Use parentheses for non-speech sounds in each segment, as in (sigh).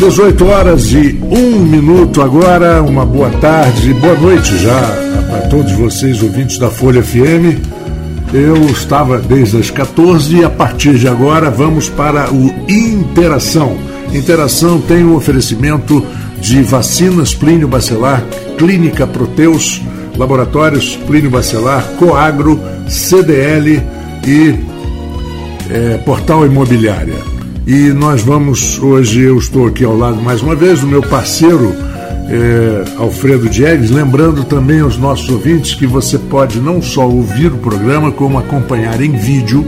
18 horas e um minuto agora, uma boa tarde, boa noite já para todos vocês, ouvintes da Folha FM. Eu estava desde as 14 e a partir de agora vamos para o Interação. Interação tem um oferecimento de vacinas Plínio Bacelar, Clínica Proteus, Laboratórios Plínio Bacelar, Coagro, CDL e é, Portal Imobiliária. E nós vamos, hoje eu estou aqui ao lado mais uma vez do meu parceiro é, Alfredo Diegues, lembrando também aos nossos ouvintes que você pode não só ouvir o programa, como acompanhar em vídeo,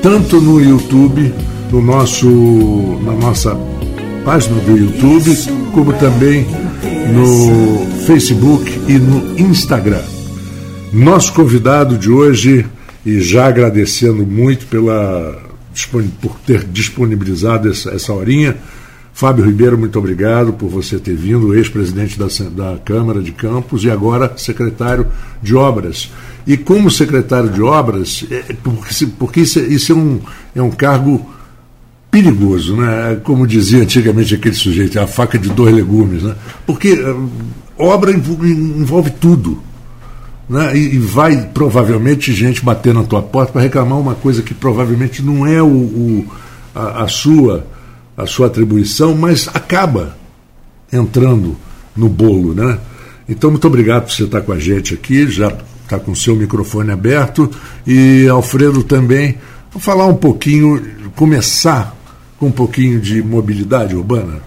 tanto no YouTube, no nosso, na nossa página do YouTube, como também no Facebook e no Instagram. Nosso convidado de hoje, e já agradecendo muito pela por ter disponibilizado essa, essa horinha. Fábio Ribeiro, muito obrigado por você ter vindo, ex-presidente da, da Câmara de Campos e agora secretário de Obras. E como secretário de Obras, é, porque, porque isso, é, isso é, um, é um cargo perigoso, né? como dizia antigamente aquele sujeito, é a faca de dois legumes. Né? Porque eh, obra envolve tudo. Né? E, e, vai provavelmente gente bater na tua porta para reclamar uma coisa que provavelmente não é o, o a, a, sua a sua atribuição, mas acaba entrando no bolo, né? Então muito obrigado por você estar com a gente aqui, já está com o seu microfone aberto e Alfredo também. Vou falar um pouquinho, começar com um pouquinho de mobilidade urbana.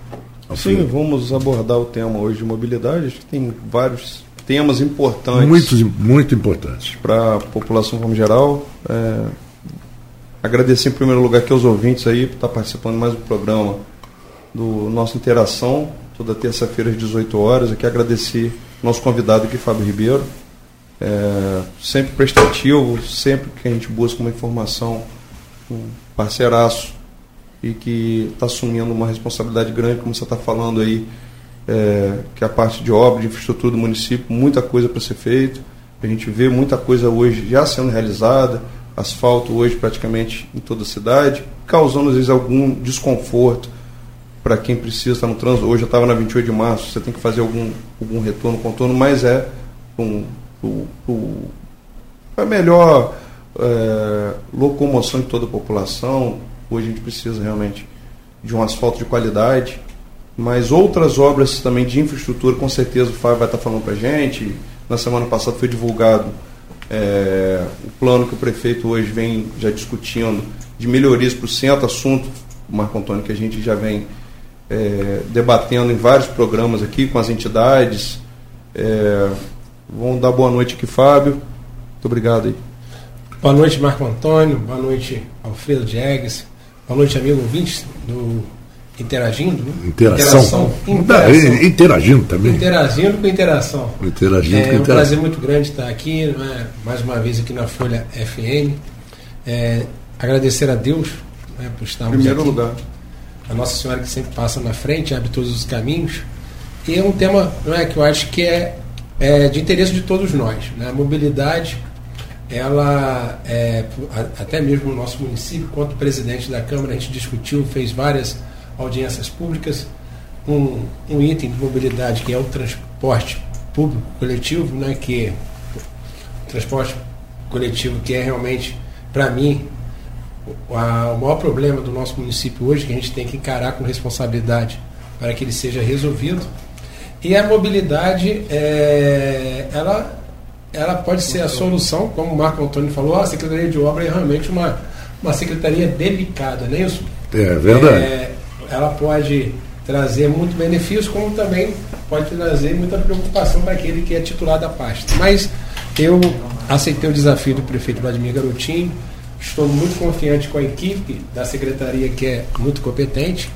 Alfredo. Sim, vamos abordar o tema hoje de mobilidade. Acho que tem vários temas importantes. Muito, muito importantes. Para a população como geral. É, agradecer em primeiro lugar aqui aos ouvintes aí por estar participando de mais um programa do nosso Interação, toda terça-feira às 18 horas. Aqui agradecer nosso convidado aqui, Fábio Ribeiro. É, sempre prestativo, sempre que a gente busca uma informação, um parceiraço e que está assumindo uma responsabilidade grande, como você está falando aí, é, que é a parte de obra, de infraestrutura do município, muita coisa para ser feito. A gente vê muita coisa hoje já sendo realizada, asfalto hoje praticamente em toda a cidade, causando às vezes algum desconforto para quem precisa estar no trânsito. Hoje eu estava na 28 de março, você tem que fazer algum, algum retorno, contorno, mas é um, um, um, a melhor é, locomoção de toda a população. Hoje a gente precisa realmente de um asfalto de qualidade mas outras obras também de infraestrutura, com certeza o Fábio vai estar falando para a gente. Na semana passada foi divulgado é, o plano que o prefeito hoje vem já discutindo de melhorias para o centro, assunto, Marco Antônio, que a gente já vem é, debatendo em vários programas aqui com as entidades. É, vamos dar boa noite aqui, Fábio. Muito obrigado aí. Boa noite, Marco Antônio. Boa noite, Alfredo Diegues. Boa noite, amigo ouvintes do interagindo, né? Interação. Interação. Interagindo também. Interagindo com interação. Interagindo é, com interação. É um prazer muito grande estar aqui, né? mais uma vez aqui na Folha FM. É, agradecer a Deus né, por estarmos Primeiro aqui. lugar. A Nossa Senhora que sempre passa na frente, abre todos os caminhos. E é um tema não é, que eu acho que é, é de interesse de todos nós. Né? A mobilidade, ela, é, até mesmo no nosso município, quanto presidente da Câmara, a gente discutiu, fez várias audiências públicas, um, um item de mobilidade que é o transporte público coletivo, né, que o transporte coletivo que é realmente, para mim, o, a, o maior problema do nosso município hoje, que a gente tem que encarar com responsabilidade para que ele seja resolvido. E a mobilidade, é, ela, ela pode ser a solução, como o Marco Antônio falou, a Secretaria de Obra é realmente uma, uma secretaria delicada, não é isso? É verdade. É, ela pode trazer muito benefício, como também pode trazer muita preocupação para aquele que é titular da pasta. Mas eu aceitei o desafio do prefeito Vladimir Garotinho, estou muito confiante com a equipe da secretaria que é muito competente.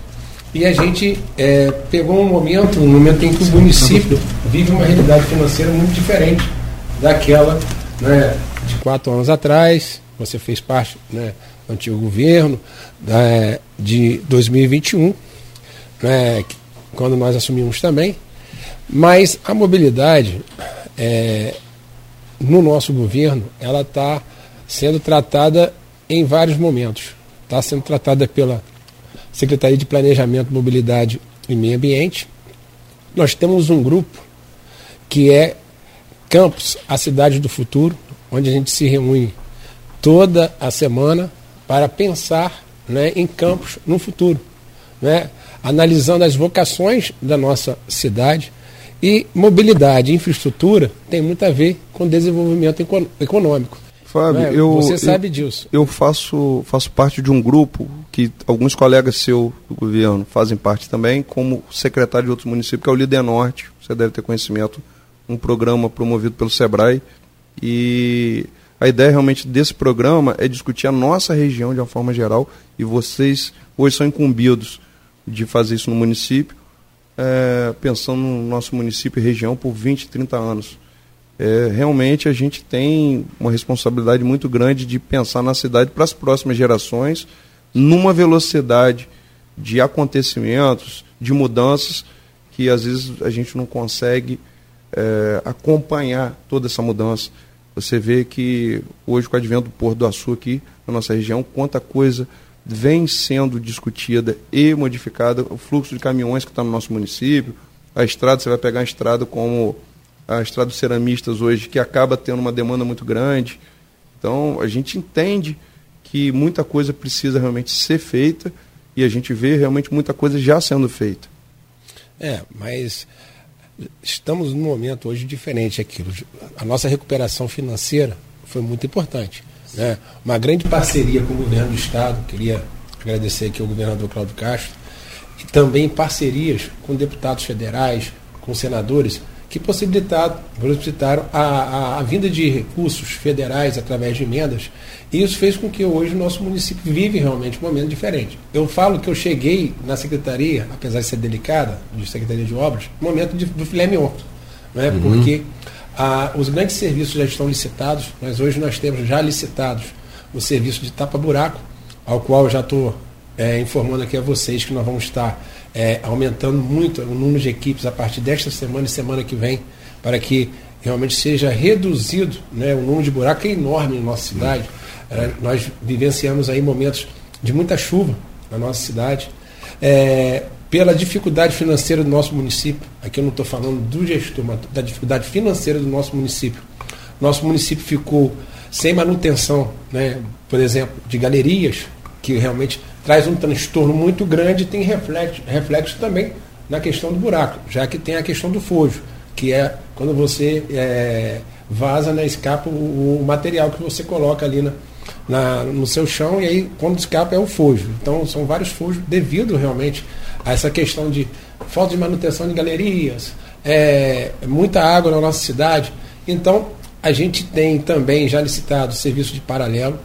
E a gente é, pegou um momento, um momento em que o município vive uma realidade financeira muito diferente daquela né, de quatro anos atrás. Você fez parte né, do antigo governo, né, de 2021, né, quando nós assumimos também. Mas a mobilidade é, no nosso governo ela está sendo tratada em vários momentos. Está sendo tratada pela Secretaria de Planejamento, Mobilidade e Meio Ambiente, nós temos um grupo que é Campos, a cidade do futuro, onde a gente se reúne toda a semana para pensar né, em campos no futuro, né, analisando as vocações da nossa cidade e mobilidade, infraestrutura tem muito a ver com desenvolvimento econômico. Fábio, né? eu, você sabe eu, disso. Eu faço, faço parte de um grupo que alguns colegas seu do governo fazem parte também, como secretário de outros municípios, que é o Líder Norte. Você deve ter conhecimento, um programa promovido pelo SEBRAE. E a ideia realmente desse programa é discutir a nossa região de uma forma geral. E vocês hoje são incumbidos de fazer isso no município, é, pensando no nosso município e região por 20, 30 anos é, realmente a gente tem uma responsabilidade muito grande de pensar na cidade para as próximas gerações, numa velocidade de acontecimentos, de mudanças, que às vezes a gente não consegue é, acompanhar toda essa mudança. Você vê que hoje, com o advento do Porto do Açu aqui na nossa região, quanta coisa vem sendo discutida e modificada, o fluxo de caminhões que está no nosso município, a estrada, você vai pegar a estrada como a estrada dos ceramistas hoje, que acaba tendo uma demanda muito grande. Então, a gente entende que muita coisa precisa realmente ser feita e a gente vê realmente muita coisa já sendo feita. É, mas estamos num momento hoje diferente aquilo. A nossa recuperação financeira foi muito importante. Né? Uma grande parceria com o governo do Estado, queria agradecer aqui ao governador Cláudio Castro, e também parcerias com deputados federais, com senadores, que possibilitaram, possibilitaram a, a, a, vinda de recursos federais através de emendas. E isso fez com que hoje o nosso município vive realmente um momento diferente. Eu falo que eu cheguei na secretaria, apesar de ser delicada, de Secretaria de Obras, no momento de, do filé mignon. Né? Uhum. Porque a, os grandes serviços já estão licitados, mas hoje nós temos já licitados o serviço de tapa-buraco, ao qual eu já estou é, informando aqui a vocês que nós vamos estar é, aumentando muito o número de equipes a partir desta semana e semana que vem, para que realmente seja reduzido né, o número de buracos, que é enorme na nossa cidade. Nós vivenciamos aí momentos de muita chuva na nossa cidade. É, pela dificuldade financeira do nosso município, aqui eu não estou falando do gestor, mas da dificuldade financeira do nosso município. Nosso município ficou sem manutenção, né, por exemplo, de galerias, que realmente traz um transtorno muito grande e tem reflexo, reflexo também na questão do buraco, já que tem a questão do fojo, que é quando você é, vaza, né, escapa o, o, material que você coloca ali na, na, no seu chão e aí quando escapa é o fojo. Então são vários fojos devido realmente a essa questão de falta de manutenção de galerias, é, muita água na nossa cidade. Então a gente tem também já licitado serviço de paralelo,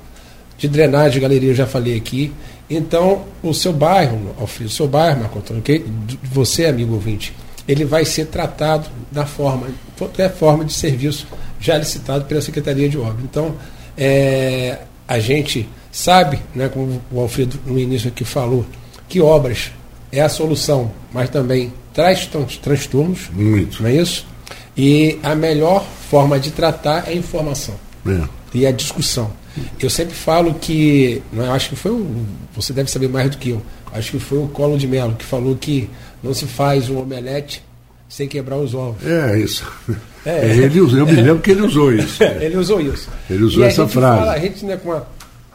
de drenagem de galeria, já falei aqui, então, o seu bairro, Alfredo, o seu bairro, Marco Antônio, okay? você, amigo ouvinte, ele vai ser tratado da forma, qualquer forma de serviço já licitado pela Secretaria de Obras. Então, é, a gente sabe, né, como o Alfredo no início aqui falou, que obras é a solução, mas também traz transtornos. Muito. Não é isso? E a melhor forma de tratar é a informação. É. E a discussão. Eu sempre falo que, não, é, acho que foi o, você deve saber mais do que eu, acho que foi o Colo de Melo que falou que não se faz um omelete sem quebrar os ovos. É isso. É, ele, eu me lembro que ele usou (laughs) isso. ele usou isso. Ele usou e essa frase. Fala, a gente, né, com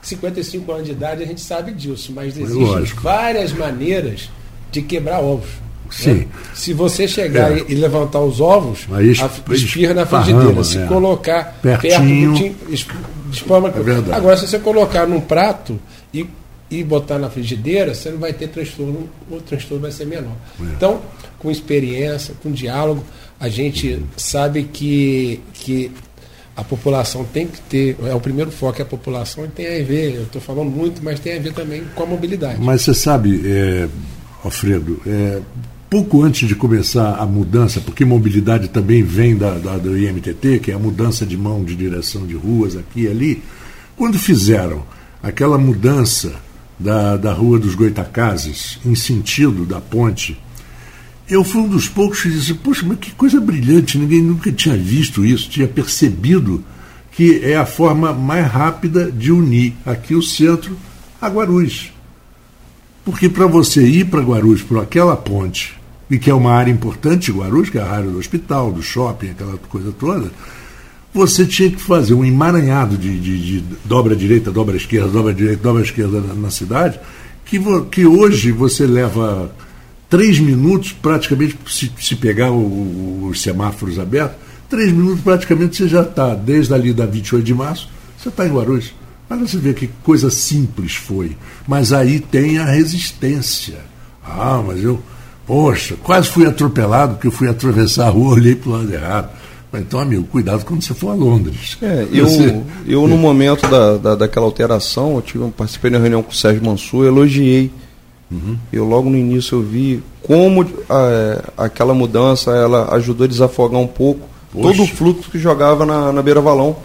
55 anos de idade, a gente sabe disso, mas existem várias maneiras de quebrar ovos. Sim. Né? Se você chegar é. e levantar os ovos, Aí, espirra na frigideira. Se né? colocar Pertinho. perto do espalma. É verdade. Agora, se você colocar num prato e, e botar na frigideira, você não vai ter transtorno, o transtorno vai ser menor. É. Então, com experiência, com diálogo, a gente uhum. sabe que, que a população tem que ter, é o primeiro foco é a população e tem a ver, eu estou falando muito, mas tem a ver também com a mobilidade. Mas você sabe, é, Alfredo, é, pouco antes de começar a mudança, porque mobilidade também vem da, da, do IMTT, que é a mudança de mão de direção de ruas aqui e ali, quando fizeram aquela mudança da, da Rua dos Goitacazes em sentido da ponte, eu fui um dos poucos que disse, poxa, mas que coisa brilhante, ninguém nunca tinha visto isso, tinha percebido que é a forma mais rápida de unir aqui o centro a Guarulhos. Porque para você ir para Guarulhos por aquela ponte, e que é uma área importante de Guarulhos, que é a área do hospital, do shopping, aquela coisa toda, você tinha que fazer um emaranhado de, de, de dobra direita, dobra esquerda, dobra direita, dobra esquerda na, na cidade, que, que hoje você leva três minutos, praticamente, se, se pegar o, os semáforos abertos, três minutos praticamente você já está, desde ali da 28 de março, você está em Guarulhos. Mas você vê que coisa simples foi. Mas aí tem a resistência. Ah, mas eu, poxa, quase fui atropelado porque eu fui atravessar a rua, olhei para o lado errado. Então, amigo, cuidado quando você for a Londres. É, eu, você... eu no momento da, da, daquela alteração, eu tive, participei de uma reunião com o Sérgio Mansur, elogiei. Uhum. Eu logo no início eu vi como a, aquela mudança ela ajudou a desafogar um pouco Poxa. todo o fluxo que jogava na, na beira valão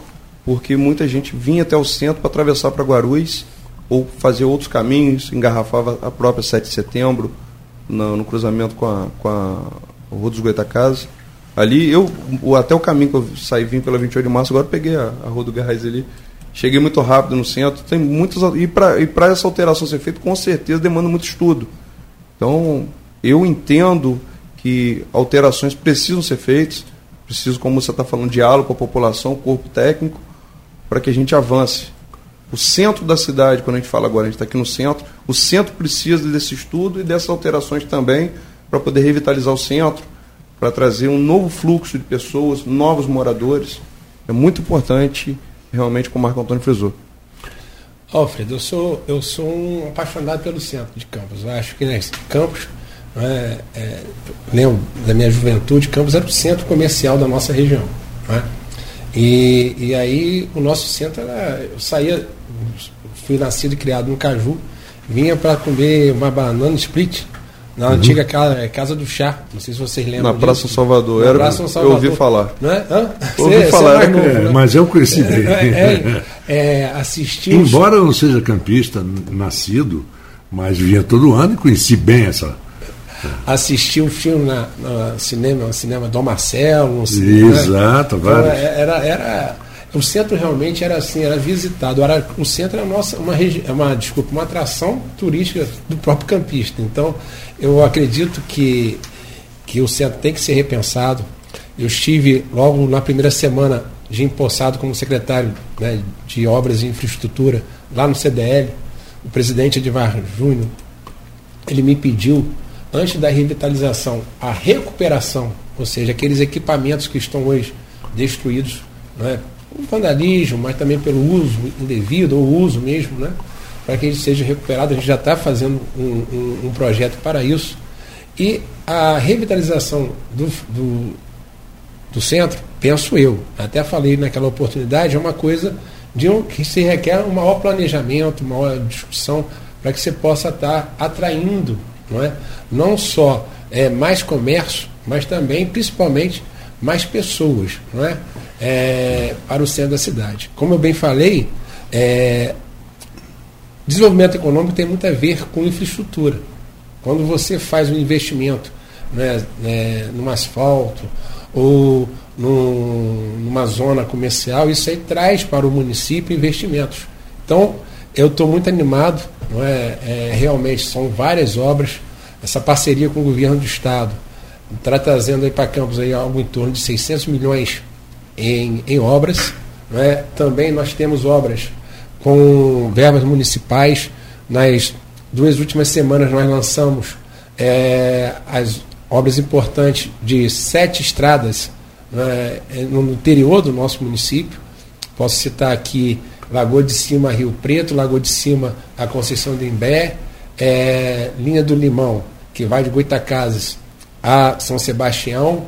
porque muita gente vinha até o centro para atravessar para Guarulhos ou fazer outros caminhos, engarrafava a própria 7 de setembro no, no cruzamento com a, com a Rua dos Goitacazes. Ali, eu, até o caminho que eu saí, vim pela 28 de março, agora peguei a, a Rua do Garrais ali. Cheguei muito rápido no centro. Tem muitas, e para essa alteração ser feita, com certeza demanda muito estudo. Então, eu entendo que alterações precisam ser feitas, preciso, como você está falando, diálogo com a população, corpo técnico, para que a gente avance. O centro da cidade, quando a gente fala agora, a gente está aqui no centro, o centro precisa desse estudo e dessas alterações também para poder revitalizar o centro, para trazer um novo fluxo de pessoas, novos moradores. É muito importante, realmente, como o Marco Antônio frisou. Alfredo, eu sou, eu sou um apaixonado pelo centro de Campos. Eu acho que né, Campos, é, é, lembro da minha juventude, Campos era o centro comercial da nossa região. Não é? E, e aí o nosso centro era. Eu saía, fui nascido e criado no Caju, vinha para comer uma banana split na uhum. antiga casa, casa do chá. Não sei se vocês lembram. Na Praça Salvador. Na era, Praça Salvador. Eu ouvi falar. Não é? Hã? ouvi cê, falar. Cê é novo, né? Mas eu conheci bem. É, é, (laughs) é, assisti Embora eu não seja campista nascido, mas vinha todo ano e conheci bem essa assistir um filme na, no cinema, no cinema Dom Marcelo. No cinema, Exato, então, vários. Era, era, o centro realmente era assim, era visitado. Era, o centro é nossa, uma, é uma, desculpa, uma atração turística do próprio campista. Então, eu acredito que, que o centro tem que ser repensado. Eu estive logo na primeira semana de empossado como secretário né, de Obras e Infraestrutura lá no CDL. O presidente Edvar Júnior, ele me pediu antes da revitalização, a recuperação, ou seja, aqueles equipamentos que estão hoje destruídos, né, por vandalismo, mas também pelo uso indevido, ou uso mesmo, né, para que eles sejam recuperados. A gente já está fazendo um, um, um, projeto para isso. E a revitalização do, do, do, centro, penso eu, até falei naquela oportunidade, é uma coisa de um, que se requer um maior planejamento, uma maior discussão, para que você possa estar tá atraindo não é? Não só é, mais comércio, mas também, principalmente, mais pessoas, não é? é para o centro da cidade. Como eu bem falei, é, desenvolvimento econômico tem muito a ver com infraestrutura. Quando você faz um investimento né, né, num asfalto ou num, numa zona comercial, isso aí traz para o município investimentos. Então, eu estou muito animado não é? é? realmente são várias obras. Essa parceria com o governo do Estado está trazendo aí para Campos aí algo em torno de 600 milhões em, em obras. Não é? Também nós temos obras com verbas municipais. Nas duas últimas semanas nós lançamos é, as obras importantes de sete estradas é, no interior do nosso município. Posso citar aqui Lagoa de Cima, Rio Preto, Lagoa de Cima, a Conceição de Imbé, é, linha do Limão, que vai de Goitacazes a São Sebastião,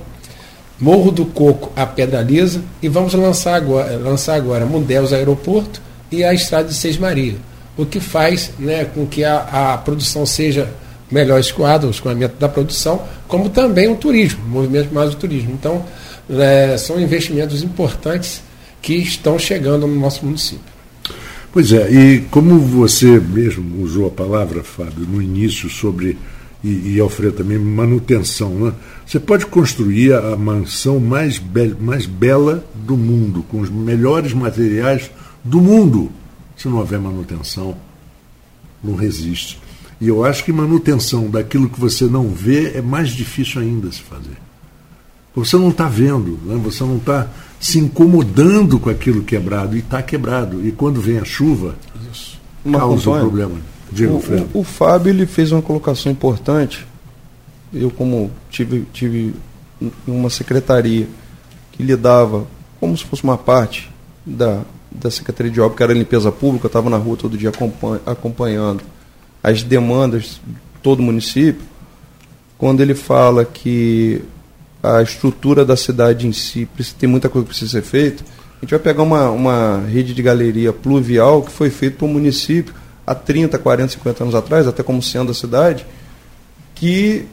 Morro do Coco a Pedra Lisa e vamos lançar agora, lançar agora Mundéus Aeroporto e a Estrada de Seis Maria. O que faz né, com que a, a produção seja melhor escoada, o escoamento da produção, como também o turismo, o movimento mais do turismo. Então, é, são investimentos importantes que estão chegando no nosso município. Pois é, e como você mesmo usou a palavra, Fábio, no início sobre, e, e Alfredo também, manutenção, né? Você pode construir a mansão mais, be mais bela do mundo, com os melhores materiais do mundo. Se não houver manutenção, não resiste. E eu acho que manutenção daquilo que você não vê é mais difícil ainda se fazer. Você não está vendo, né? você não está se incomodando com aquilo quebrado e está quebrado. E quando vem a chuva, Isso. causa um problema. O, o, o Fábio ele fez uma colocação importante. Eu, como tive, tive uma secretaria que lidava como se fosse uma parte da, da Secretaria de Obras, que era limpeza pública, eu estava na rua todo dia acompanhando as demandas de todo o município, quando ele fala que a estrutura da cidade em si tem muita coisa que precisa ser feita, a gente vai pegar uma, uma rede de galeria pluvial que foi feita para o município há 30, 40, 50 anos atrás, até como sendo a cidade, que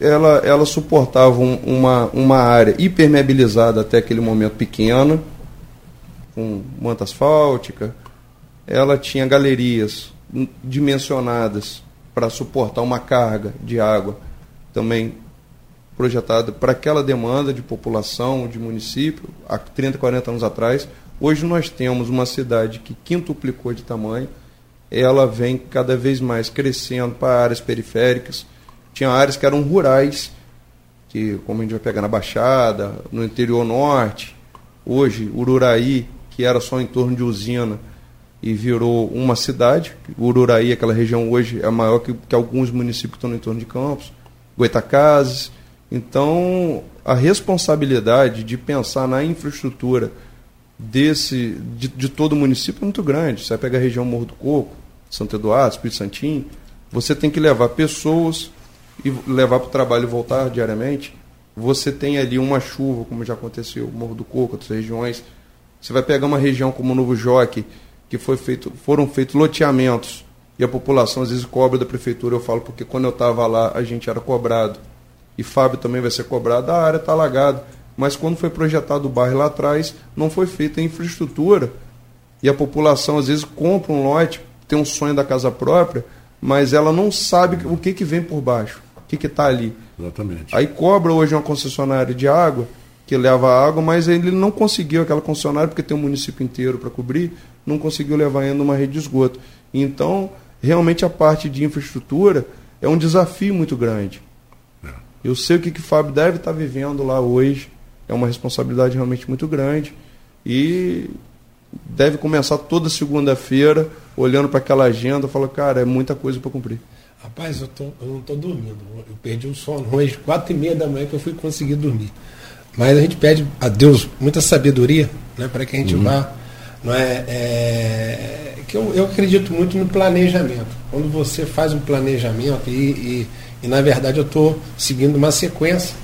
ela, ela suportava um, uma, uma área hipermeabilizada até aquele momento pequena, com manta asfáltica. Ela tinha galerias dimensionadas para suportar uma carga de água também projetada para aquela demanda de população, de município, há 30, 40 anos atrás. Hoje nós temos uma cidade que quintuplicou de tamanho, ela vem cada vez mais crescendo para áreas periféricas. Tinha áreas que eram rurais, que como a gente vai pegar na Baixada, no interior norte, hoje Ururaí, que era só em torno de usina, e virou uma cidade. Ururaí, aquela região hoje, é maior que, que alguns municípios que estão no entorno de Campos, Goitacazes. Então, a responsabilidade de pensar na infraestrutura desse de, de, todo o município é muito grande. Você vai pegar a região Morro do Coco, Santo Eduardo, Espírito Santinho, você tem que levar pessoas e levar para o trabalho e voltar diariamente. Você tem ali uma chuva, como já aconteceu, Morro do Coco, outras regiões. Você vai pegar uma região como o Novo Joque, que foi feito, foram feitos loteamentos e a população às vezes cobra da prefeitura. Eu falo porque quando eu estava lá a gente era cobrado e Fábio também vai ser cobrado. A área está alagada, mas quando foi projetado o bairro lá atrás não foi feita a infraestrutura e a população às vezes compra um lote, tem um sonho da casa própria, mas ela não sabe o que, que vem por baixo, o que está ali. Exatamente. Aí cobra hoje uma concessionária de água que leva água, mas ele não conseguiu aquela concessionária porque tem um município inteiro para cobrir, não conseguiu levar ainda uma rede de esgoto. Então, realmente a parte de infraestrutura é um desafio muito grande. É. Eu sei o que, que o Fábio deve estar vivendo lá hoje, é uma responsabilidade realmente muito grande e deve começar toda segunda-feira olhando para aquela agenda e falar, cara, é muita coisa para cumprir. Rapaz, eu, tô, eu não estou dormindo. Eu perdi o sono hoje, quatro e meia da manhã que eu fui conseguir dormir. Mas a gente pede a Deus muita sabedoria né, para que a gente uhum. vá não é, é que eu, eu, acredito muito no planejamento. Quando você faz um planejamento e, e, e na verdade eu estou seguindo uma sequência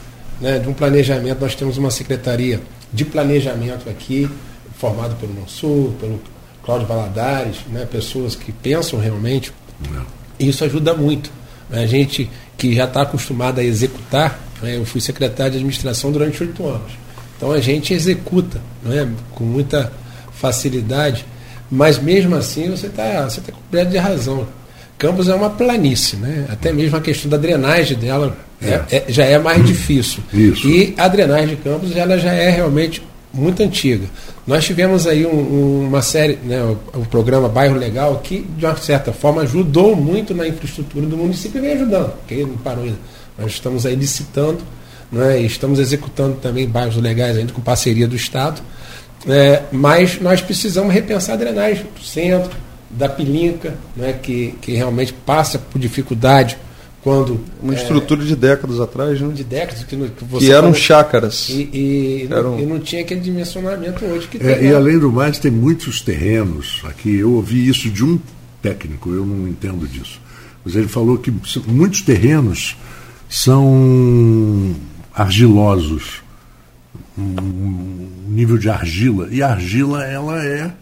né, de um planejamento. Nós temos uma secretaria de planejamento aqui, formada pelo Mansur, pelo Cláudio Valadares, né, pessoas que pensam realmente. Não. Isso ajuda muito. A gente que já está acostumado a executar, né, eu fui secretário de administração durante oito anos. Então a gente executa né, com muita facilidade, mas mesmo assim você está você tá coberto de razão. Campos é uma planície, né? até mesmo a questão da drenagem dela é. É, já é mais difícil. Isso. E a drenagem de Campos ela já é realmente muito antiga. Nós tivemos aí um, uma série, né, o, o, programa Bairro Legal, que de uma certa forma ajudou muito na infraestrutura do município e vem ajudando, porque não parou ainda. Nós estamos aí licitando, né, estamos executando também bairros legais ainda com parceria do Estado. É, mas nós precisamos repensar a drenagem do centro, da Pilinca, né, que, que realmente passa por dificuldade quando. Uma é, estrutura de décadas atrás, né? De décadas que, que, você que eram falou, chácaras. E, e, eram... e, não tinha aquele dimensionamento hoje que é, tem. E além do mais, tem muitos terrenos aqui. Eu ouvi isso de um técnico, eu não entendo disso. Mas ele falou que muitos terrenos são argilosos um nível de argila. E a argila, ela é.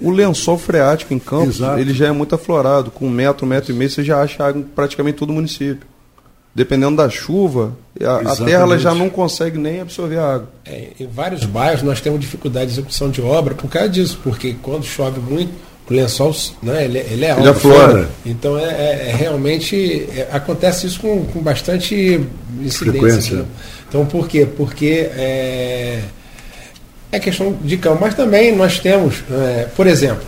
O lençol freático em Campos, Exato. ele já é muito aflorado. Com um metro, um metro e meio, você já acha água em praticamente todo o município. Dependendo da chuva, a, a terra ela já não consegue nem absorver a água. É, em vários bairros nós temos dificuldade de execução de obra por causa disso, porque quando chove muito, o lençol né, ele, ele é alto. Ele aflora. Então é, é, é realmente. É, acontece isso com, com bastante incidência. Né? Então, por quê? Porque é, questão de campo. Mas também nós temos, é, por exemplo,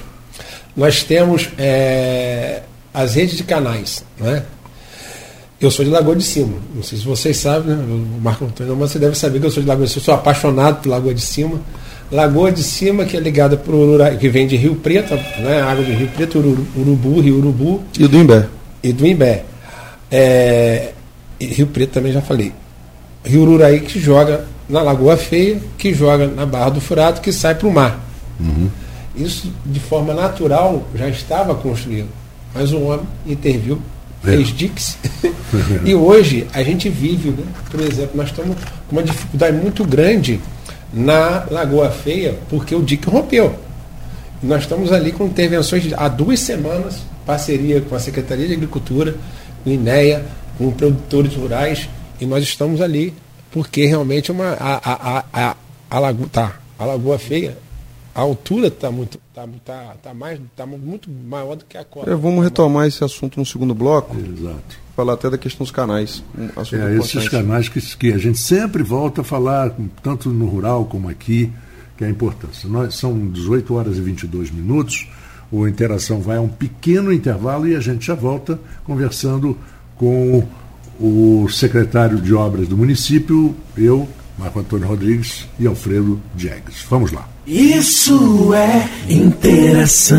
nós temos é, as redes de canais. Né? Eu sou de Lagoa de Cima. Não sei se vocês sabem, né? O Marco Antônio, mas você deve saber que eu sou de Lagoa de Cima. Eu sou apaixonado por Lagoa de Cima. Lagoa de Cima, que é ligada por Urura, que vem de Rio Preto, né? água de Rio Preto, Urubu, Rio Urubu. E do Imbé. E do Imbé. É, Rio Preto também já falei. Rio Ururaí que joga na Lagoa Feia, que joga na Barra do Furado, que sai para o mar. Uhum. Isso, de forma natural, já estava construído. Mas o homem interviu, é. fez diques. (laughs) e hoje a gente vive, né? por exemplo, nós estamos com uma dificuldade muito grande na Lagoa Feia, porque o dique rompeu. E nós estamos ali com intervenções de, há duas semanas, parceria com a Secretaria de Agricultura, com o INEA, com produtores rurais, e nós estamos ali porque realmente é uma, a, a, a, a, lagoa, tá, a Lagoa Feia, a altura está muito, tá, tá, tá mais, tá muito maior do que a cota. É, vamos retomar esse assunto no segundo bloco. Exato. Falar até da questão dos canais. Um é, esses canais que, que a gente sempre volta a falar, tanto no rural como aqui, que é a importância. Nós, são 18 horas e 22 minutos, o Interação vai a um pequeno intervalo e a gente já volta conversando com o secretário de obras do município, eu, Marco Antônio Rodrigues e Alfredo Diegues. Vamos lá. Isso é interação.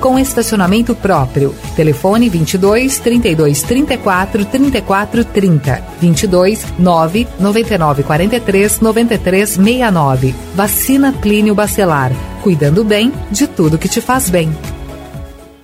com estacionamento próprio. Telefone 22 32 34 34 30 22 9 99 43 93 69. Vacina Plínio Bacelar. Cuidando bem de tudo que te faz bem.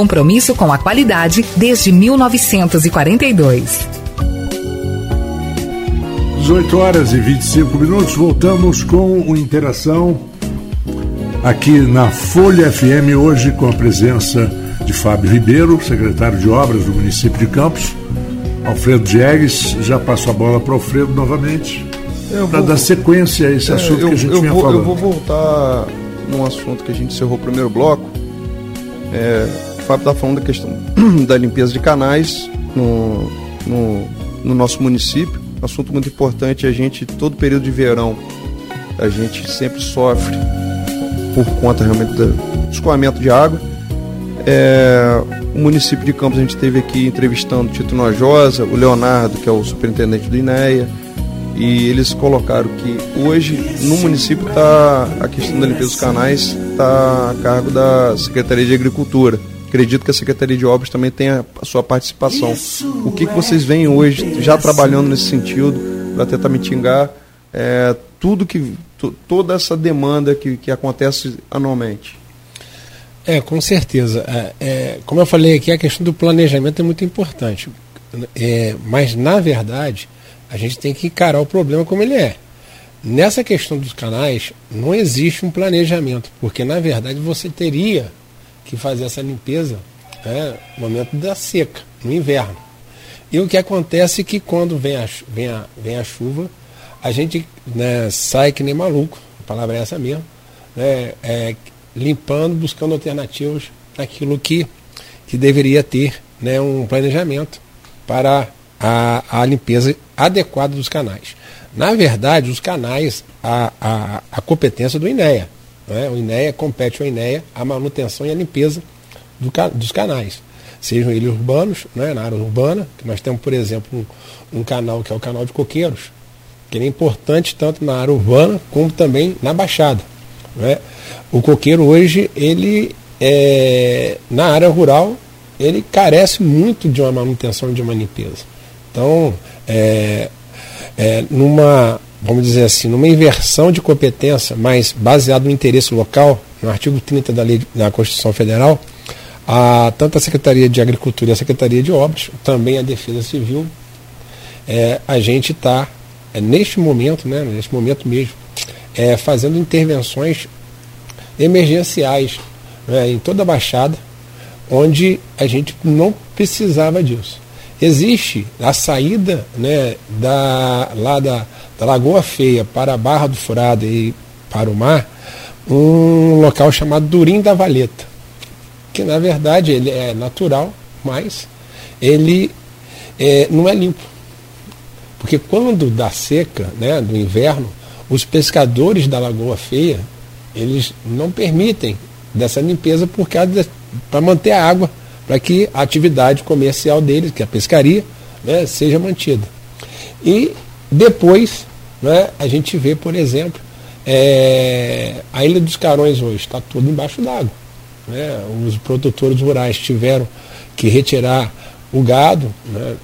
compromisso com a qualidade desde 1942. 18 horas e 25 minutos, voltamos com o Interação aqui na Folha FM, hoje com a presença de Fábio Ribeiro, secretário de Obras do município de Campos, Alfredo Diegues, já passo a bola para o Alfredo novamente, para dar sequência a esse é, assunto eu, que a gente eu vinha vou, falando. Eu vou voltar num assunto que a gente encerrou o primeiro bloco, é, Fábio está falando da questão (clears throat) da limpeza de canais no, no, no, nosso município. Assunto muito importante. A gente, todo período de verão, a gente sempre sofre por conta realmente do escoamento de água. É, o município de Campos, a gente esteve aqui entrevistando o Tito Nojosa, o Leonardo, que é o superintendente do INEA, e eles colocaram que hoje no município está a questão da limpeza dos canais está a cargo da Secretaria de Agricultura. Acredito que a Secretaria de Obras também tenha a sua participação. O que, que vocês veem hoje já trabalhando nesse sentido para tentar mitigar é, tudo que toda essa demanda que, que acontece anualmente? É, com certeza. É, é, como eu falei aqui, a questão do planejamento é muito importante. É, mas, na verdade, a gente tem que encarar o problema como ele é. Nessa questão dos canais, não existe um planejamento, porque, na verdade, você teria que fazer essa limpeza né, no momento da seca, no inverno. E o que acontece é que quando vem a, vem a, vem a chuva, a gente né, sai que nem maluco, a palavra é essa mesmo, né, é, limpando, buscando alternativas naquilo que, que deveria ter né, um planejamento para a, a limpeza adequada dos canais. Na verdade, os canais, a, a, a competência do INEA. Né? O INEA compete ao INEA a manutenção e a limpeza do, dos canais. Sejam eles urbanos, né, na área urbana, que nós temos, por exemplo, um, um canal que é o canal de coqueiros, que é importante tanto na área urbana como também na Baixada. Né? O coqueiro hoje, ele é, na área rural, ele carece muito de uma manutenção e de uma limpeza. Então, é, é, numa, vamos dizer assim, numa inversão de competência, mas baseado no interesse local, no artigo 30 da lei da Constituição Federal, a, tanto a Secretaria de Agricultura e a Secretaria de Obras, também a Defesa Civil, é, a gente está, é, neste momento, né, neste momento mesmo, é, fazendo intervenções emergenciais né, em toda a Baixada, onde a gente não precisava disso. Existe a saída né, da, lá da, da Lagoa Feia para a Barra do Furado e para o mar, um local chamado Durim da Valeta, que na verdade ele é natural, mas ele é, não é limpo. Porque quando dá seca, né, do inverno, os pescadores da Lagoa Feia, eles não permitem dessa limpeza para manter a água, para que a atividade comercial deles, que é a pescaria, né, seja mantida. E depois né, a gente vê, por exemplo, é, a Ilha dos Carões hoje está tudo embaixo d'água. Né? Os produtores rurais tiveram que retirar o gado. Né?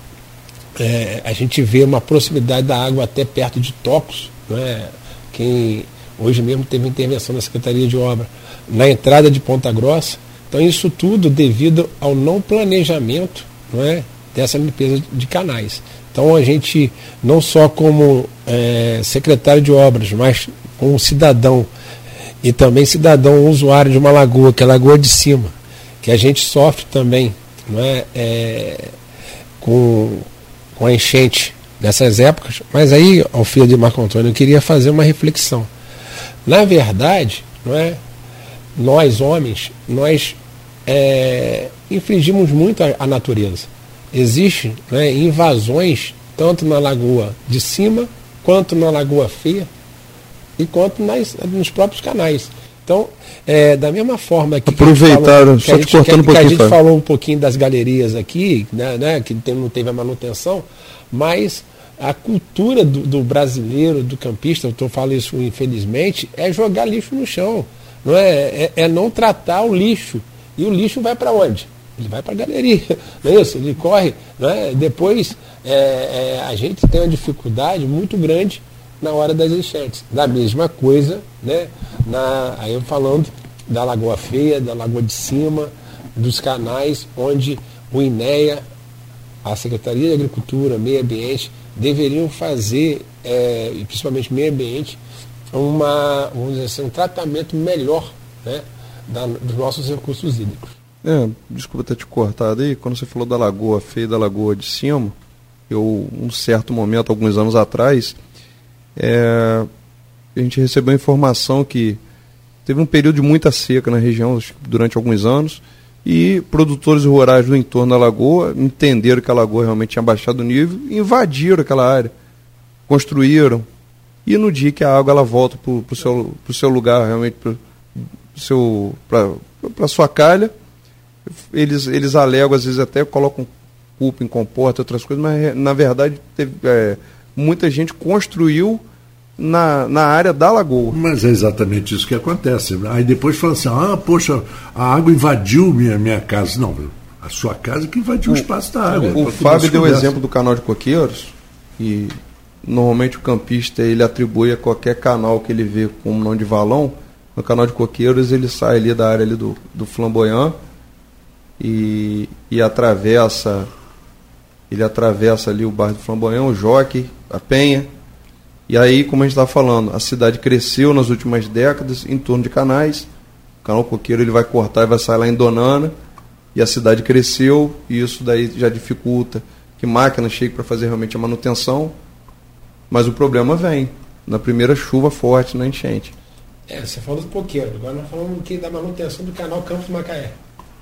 É, a gente vê uma proximidade da água até perto de tocos. Né? Quem hoje mesmo teve intervenção da Secretaria de Obra na entrada de Ponta Grossa. Então isso tudo devido ao não planejamento não é, dessa limpeza de canais. Então a gente, não só como é, secretário de obras, mas como cidadão e também cidadão usuário de uma lagoa, que é a Lagoa de Cima, que a gente sofre também não é, é com, com a enchente nessas épocas. Mas aí, ao filho de Marco Antônio, eu queria fazer uma reflexão. Na verdade, não é, nós homens, nós é, infringimos muito a, a natureza. Existem né, invasões tanto na lagoa de cima, quanto na lagoa feia, e quanto nas, nos próprios canais. Então, é, da mesma forma que. Aproveitaram, só te cortando um pouquinho. Que a gente falou um pouquinho das galerias aqui, né, né que tem, não teve a manutenção, mas a cultura do, do brasileiro, do campista, eu tô, falo isso infelizmente, é jogar lixo no chão. Não é, é, é não tratar o lixo. E o lixo vai para onde? Ele vai para a galeria, (laughs) não é isso? Ele corre. Não é? Depois é, é, a gente tem uma dificuldade muito grande na hora das enchentes. Da mesma coisa, né? Na, aí eu falando da Lagoa Feia, da Lagoa de Cima, dos canais onde o INEA, a Secretaria de Agricultura, Meio Ambiente, deveriam fazer, é, principalmente meio ambiente, uma, vamos dizer assim, um tratamento melhor né, da, dos nossos recursos hídricos. É, desculpa ter te cortado aí, quando você falou da lagoa feia da lagoa de cima, eu, um certo momento, alguns anos atrás, é, a gente recebeu informação que teve um período de muita seca na região durante alguns anos e produtores rurais do entorno da lagoa entenderam que a lagoa realmente tinha baixado o nível e invadiram aquela área, construíram, e no dia que a água ela volta para o seu, pro seu lugar, realmente para a sua calha, eles, eles alegam, às vezes até colocam culpa em comporta, outras coisas, mas na verdade teve, é, muita gente construiu na, na área da lagoa. Mas é exatamente isso que acontece. Aí depois fala assim, ah, poxa, a água invadiu minha, minha casa. Não, a sua casa que invadiu o, o espaço da água. O, o Fábio deu o exemplo do canal de coqueiros, e normalmente o campista ele atribui a qualquer canal que ele vê como nome de valão. No canal de coqueiros ele sai ali da área ali do, do flamboyant e, e atravessa ele atravessa ali o bairro do Flamboyant, o Joque, a Penha. E aí, como a gente estava falando, a cidade cresceu nas últimas décadas em torno de canais. O canal Coqueiro ele vai cortar e vai sair lá em Donana. E a cidade cresceu e isso daí já dificulta que máquinas cheguem para fazer realmente a manutenção. Mas o problema vem na primeira chuva forte na enchente. É, você falou do coqueiro, agora nós falamos aqui da manutenção do canal Campos Macaé.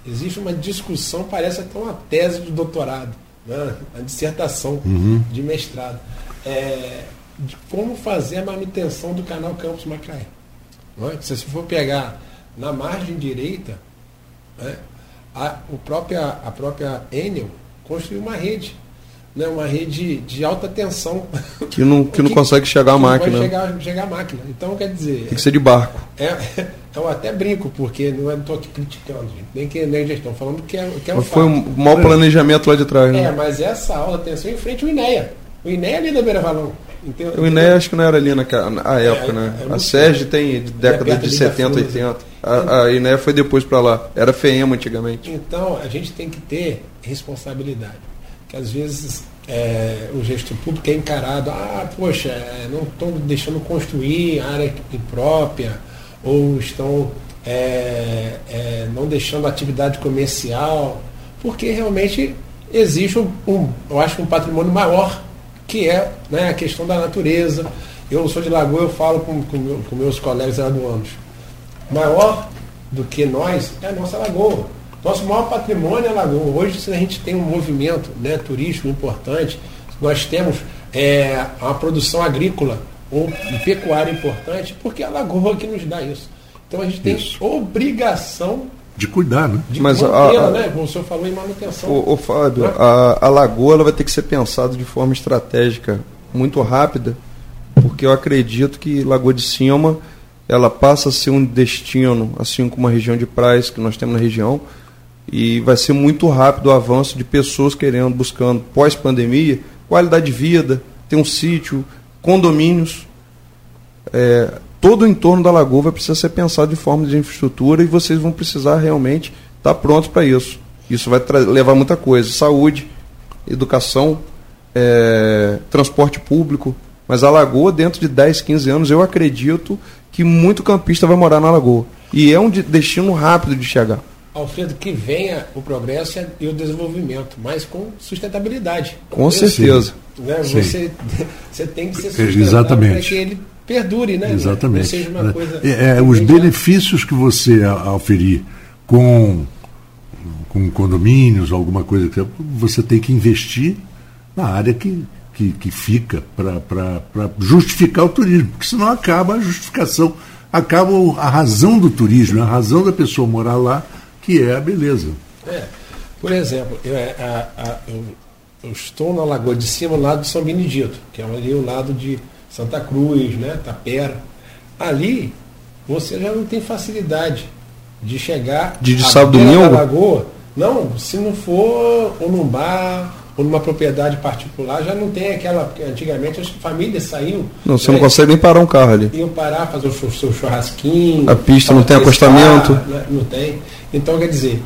Existe uma discussão, parece até uma tese de doutorado, né? uma dissertação uhum. de mestrado, é, de como fazer a manutenção do canal Campos Macaé. É? Se você for pegar na margem direita, né? a, o própria, a própria Enel construiu uma rede né, uma rede de alta tensão. (laughs) Que não, que não que, consegue chegar a máquina. Não chegar, chegar a máquina. Então, quer dizer. Tem que ser de barco. É, eu até brinco, porque não estou aqui criticando, gente, nem que nem gestão, falando que é, que é um Foi um mau planejamento lá de trás, né? É, mas essa alta tensão em frente ao INEA. O INEA é ali da Beira Valão. Entendeu? O INEA acho que não era ali na, na época, é, né? É a SERG tem década de 70, 80. A, a INEA foi depois para lá. Era FEMA antigamente. Então, a gente tem que ter responsabilidade que às vezes é, o gesto público é encarado, ah, poxa, é, não estão deixando construir área própria, ou estão é, é, não deixando atividade comercial, porque realmente existe um, um, eu acho um patrimônio maior, que é né, a questão da natureza. Eu sou de Lagoa, eu falo com, com, com meus colegas lagoanos. Maior do que nós é a nossa lagoa. Nosso maior patrimônio é a Lagoa. Hoje, se a gente tem um movimento né, turístico importante, nós temos é, uma produção agrícola ou pecuária importante, porque é a Lagoa que nos dá isso. Então a gente tem isso. obrigação de cuidar, né? De Mas a, a, né? Como o senhor falou em manutenção. O, o Fábio, né? a, a lagoa ela vai ter que ser pensada de forma estratégica, muito rápida, porque eu acredito que Lagoa de Cima ela passa a ser um destino, assim como a região de praias que nós temos na região, e vai ser muito rápido o avanço de pessoas querendo, buscando pós-pandemia, qualidade de vida, ter um sítio, condomínios. É, todo o entorno da lagoa vai precisar ser pensado de forma de infraestrutura e vocês vão precisar realmente estar prontos para isso. Isso vai levar muita coisa: saúde, educação, é, transporte público. Mas a lagoa, dentro de 10, 15 anos, eu acredito que muito campista vai morar na lagoa. E é um destino rápido de chegar. Alfredo, que venha o progresso e o desenvolvimento, mas com sustentabilidade. Com certeza. Né? Você, você tem que ser sustentável para que ele perdure, né? Exatamente. seja uma coisa é, é, os benefícios que você aferir com, com condomínios, alguma coisa você tem que investir na área que, que, que fica para justificar o turismo, porque senão acaba a justificação, acaba a razão do turismo, a razão da pessoa morar lá que é a beleza. É. Por exemplo, eu, é, a, a, eu, eu, estou na Lagoa de Cima, lado de São Benedito, que é ali o lado de Santa Cruz, né, Tapera. Ali você já não tem facilidade de chegar de, de sábado domingo? Lagoa. Não, se não for ou num bar ou numa propriedade particular, já não tem aquela. Antigamente as famílias saíam. Não, você né, não consegue nem parar um carro ali. Iam parar, fazer o seu churrasquinho. A pista não tem acostamento. Né, não tem. Então, quer dizer,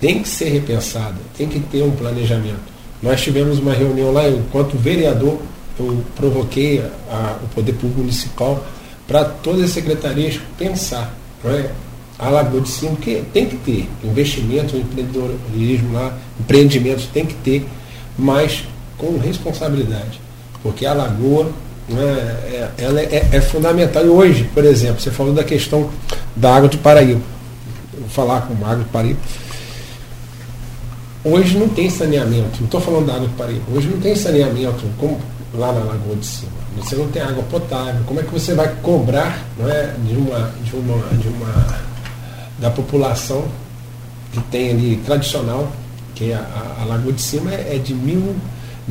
tem que ser repensado, tem que ter um planejamento. Nós tivemos uma reunião lá, enquanto vereador, eu provoquei a, a, o Poder Público Municipal para todas as secretarias pensar. Não é? A Lagoa de Cima, que tem que ter investimento, empreendedorismo lá, empreendimentos tem que ter, mas com responsabilidade. Porque a Lagoa né, é, ela é, é, fundamental. E hoje, por exemplo, você falou da questão da água do Paraíba falar com o Magro de Pariba. Hoje não tem saneamento, não estou falando da água de Pariba, hoje não tem saneamento como lá na Lagoa de Cima. Você não tem água potável. Como é que você vai cobrar não é, de, uma, de, uma, de uma da população que tem ali tradicional, que a, a Lagoa de Cima é, é de mil,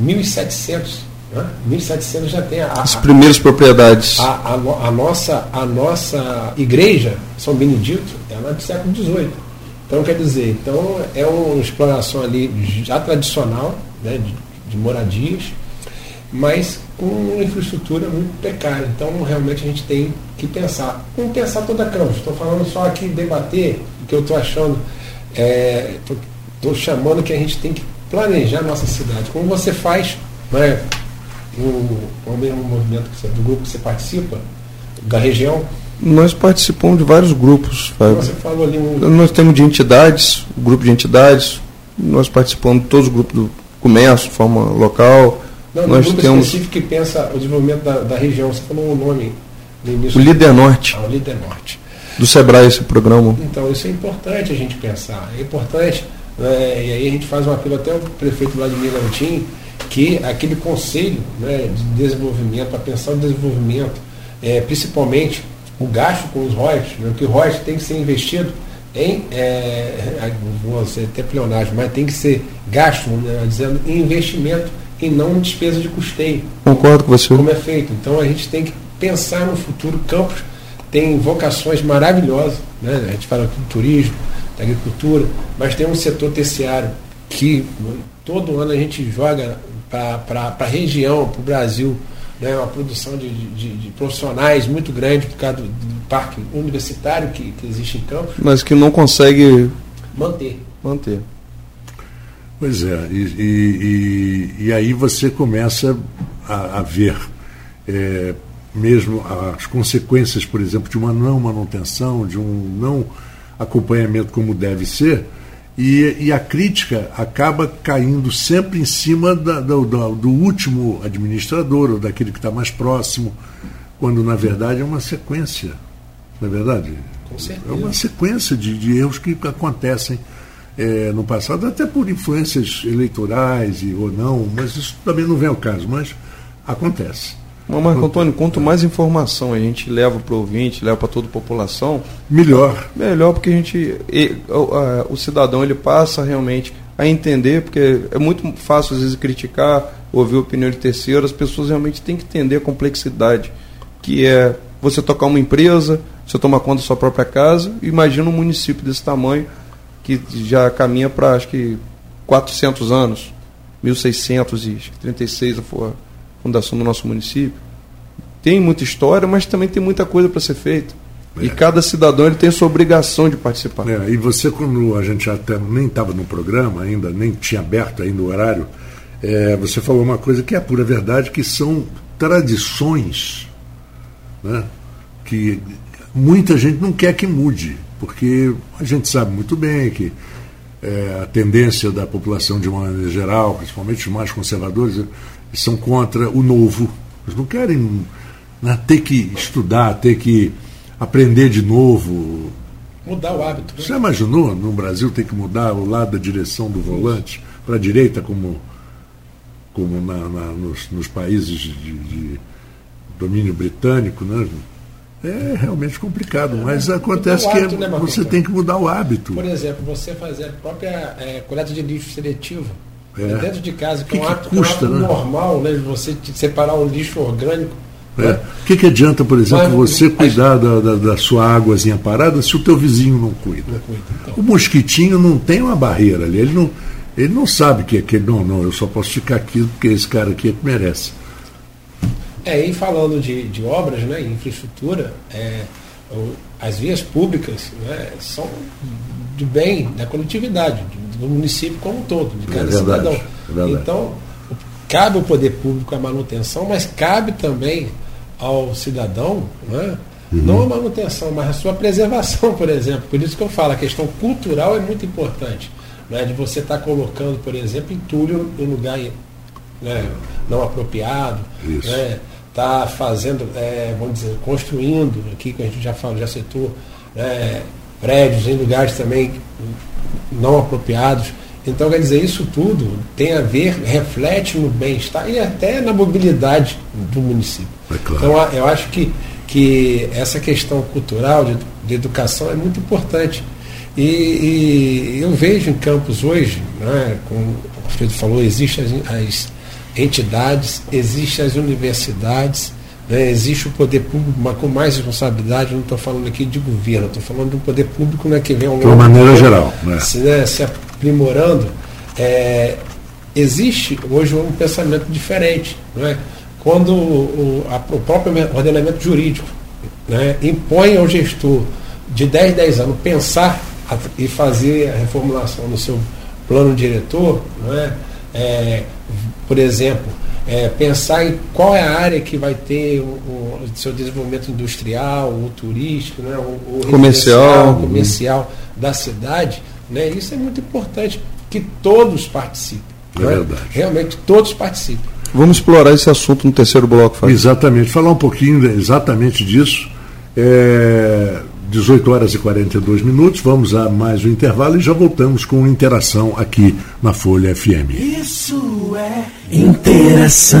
1.700 né? 1700 já tem a, as primeiras propriedades. A, a, a, nossa, a nossa igreja, São Benedito, é do século XVIII. Então, quer dizer, então é uma exploração ali já tradicional, né, de, de moradias, mas com uma infraestrutura muito precária. Então, realmente, a gente tem que pensar. Não pensar toda a campo. Estou falando só aqui, debater o que eu estou achando. Estou é, chamando que a gente tem que planejar a nossa cidade. Como você faz né, o, o mesmo movimento você, do grupo que você participa, da região? Nós participamos de vários grupos. Você falou ali um... Nós temos de entidades, grupo de entidades, nós participamos de todos os grupos do comércio, de forma local. Não, nós grupo temos... específico que pensa o desenvolvimento da, da região, você falou o um nome no início. O Líder Norte. Ah, o Líder Norte. do Sebrae esse programa. Então, isso é importante a gente pensar. É importante, né, e aí a gente faz um apelo até ao prefeito Vladimir Garotin, que aquele conselho né, de desenvolvimento, para pensar o desenvolvimento, é, principalmente o gasto com os royalties, né, que o royalties tem que ser investido em, é, vou ser até pleonagem, mas tem que ser gasto, né, dizendo, em investimento e não em despesa de custeio. Concordo com você. Como é feito. Então a gente tem que pensar no futuro. Campos tem vocações maravilhosas, né? a gente fala do turismo, da agricultura, mas tem um setor terciário que todo ano a gente joga para a região, para o Brasil, né? uma produção de, de, de, profissionais muito grande por causa do, do parque universitário que, que existe em Campos. Mas que não consegue manter. Manter. Pois é, e, e, e, e aí você começa a, a ver é, mesmo as consequências, por exemplo, de uma não manutenção, de um não acompanhamento como deve ser, e, e a crítica acaba caindo sempre em cima da, do, do, do, último administrador, ou daquele que está mais próximo, quando na verdade é uma sequência. Não é verdade? É uma sequência de, de erros que acontecem é, no passado, até por influências eleitorais e, ou não, mas isso também não vem ao caso, mas acontece. Mas, Marco Antônio, quanto mais informação a gente leva para o ouvinte, leva para toda a população, melhor. Melhor, porque a gente. O, cidadão ele passa realmente a entender, porque é muito fácil às vezes criticar, ouvir a opinião de terceiros, as pessoas realmente têm que entender a complexidade que é você tocar uma empresa, você tomar conta da sua própria casa, imagina um município desse tamanho que já caminha para acho que 400 anos, 1636 foi a fundação do nosso município. Tem muita história, mas também tem muita coisa para ser feita. É. E cada cidadão ele tem sua obrigação de participar. É, e você, quando a gente até nem estava no programa ainda, nem tinha aberto ainda o horário, é, você falou uma coisa que é a pura verdade, que são tradições né, que muita gente não quer que mude, porque a gente sabe muito bem que é, a tendência da população de uma maneira geral, principalmente os mais conservadores, são contra o novo. Eles não querem né, ter que estudar, ter que aprender de novo. Mudar o hábito. Né? Você imaginou no Brasil ter que mudar o lado da direção do volante para a direita, como, como na, na, nos, nos, países de, de, domínio britânico? Né? É realmente complicado, é, mas acontece hábito, que né, você tem que mudar o hábito. Por exemplo, você fazer a própria é, coleta de lixo seletivo é. Dentro de casa, que, que é um ato, custa, um ato né? normal, né? Você separar o lixo orgânico. É. Né? O que, que adianta, por exemplo, Mas, você cuidar da, da, da, sua águazinha parada se o teu vizinho não cuida? Não cuida então. O mosquitinho não tem uma barreira ali, ele não, ele não sabe que, que não, não, eu só posso ficar aqui porque esse cara aqui é que merece. É, e falando de, de obras, né, infraestrutura, é, as vias públicas né, são do bem da coletividade, do município como um todo, de cada é verdade, cidadão. É então, cabe ao poder público a manutenção, mas cabe também ao cidadão, né, uhum. não a manutenção, mas a sua preservação, (laughs) por exemplo. Por isso que eu falo, a questão cultural é muito importante. Né, de você estar tá colocando, por exemplo, entulho em lugar né, não apropriado, né, tá fazendo, é, vamos dizer, construindo, aqui que a gente já falou, já citou, né, prédios em lugares também não apropriados. Então, quer dizer, isso tudo tem a ver, reflete no bem-estar e até na mobilidade do município. É claro. Então, eu acho que, que essa questão cultural de, de educação é muito importante. E, e, eu vejo em Campos hoje, né, como o Alfredo falou, existem as, as entidades, existem as universidades, né? Existe o poder público, mas com mais responsabilidade, não estou falando aqui de governo, estou falando do poder público né, que vem ao longo De uma maneira geral. Né? Se, né, se aprimorando. É, existe hoje um pensamento diferente. Né? Quando o, a, o próprio ordenamento jurídico né, impõe ao gestor de 10, 10 anos pensar a, e fazer a reformulação no seu plano diretor, é? É, por exemplo, é, pensar em qual é a área que vai ter o, o seu desenvolvimento industrial, o turístico, né, o, o comercial, comercial da cidade, né, isso é muito importante que todos participem. É né? verdade. Realmente todos participem. Vamos explorar esse assunto no terceiro bloco, Fábio. Exatamente, falar um pouquinho exatamente disso. É, 18 horas e 42 minutos. Vamos a mais um intervalo e já voltamos com interação aqui na Folha FM. Isso é interação.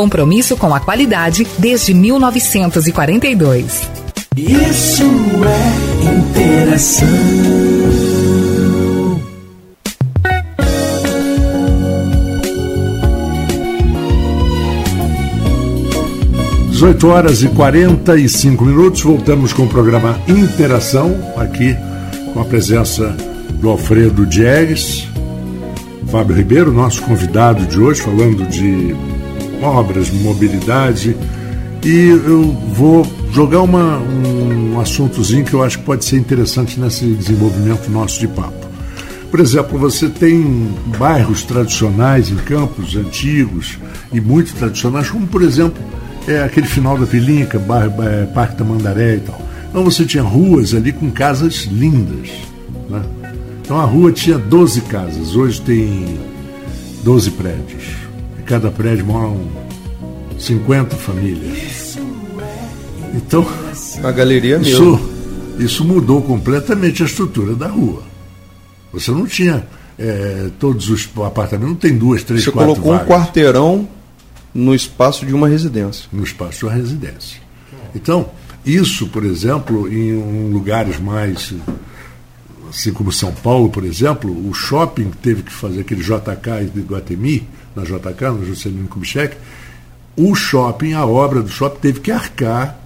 compromisso com a qualidade desde 1942. Isso é interação. Dezoito horas e 45 minutos, voltamos com o programa Interação, aqui com a presença do Alfredo Diegues, Fábio Ribeiro, nosso convidado de hoje, falando de obras, mobilidade. E eu vou jogar uma, um assuntozinho que eu acho que pode ser interessante nesse desenvolvimento nosso de papo. Por exemplo, você tem bairros tradicionais em campos antigos e muito tradicionais, como por exemplo é aquele final da Pilinca, bairro, é, Parque da Mandaré e tal. Então você tinha ruas ali com casas lindas. Né? Então a rua tinha 12 casas, hoje tem 12 prédios cada prédio moram 50 famílias. Então, a galeria isso, mesmo. Isso mudou completamente a estrutura da rua. Você não tinha é, todos os apartamentos, não tem duas, três, Você quatro colocou vagas. um quarteirão no espaço de uma residência. No espaço de uma residência. Então, isso, por exemplo, em lugares mais assim como São Paulo, por exemplo, o shopping teve que fazer aquele JK de Guatemi, na JK, no Juscelino Kubitschek, o shopping, a obra do shopping, teve que arcar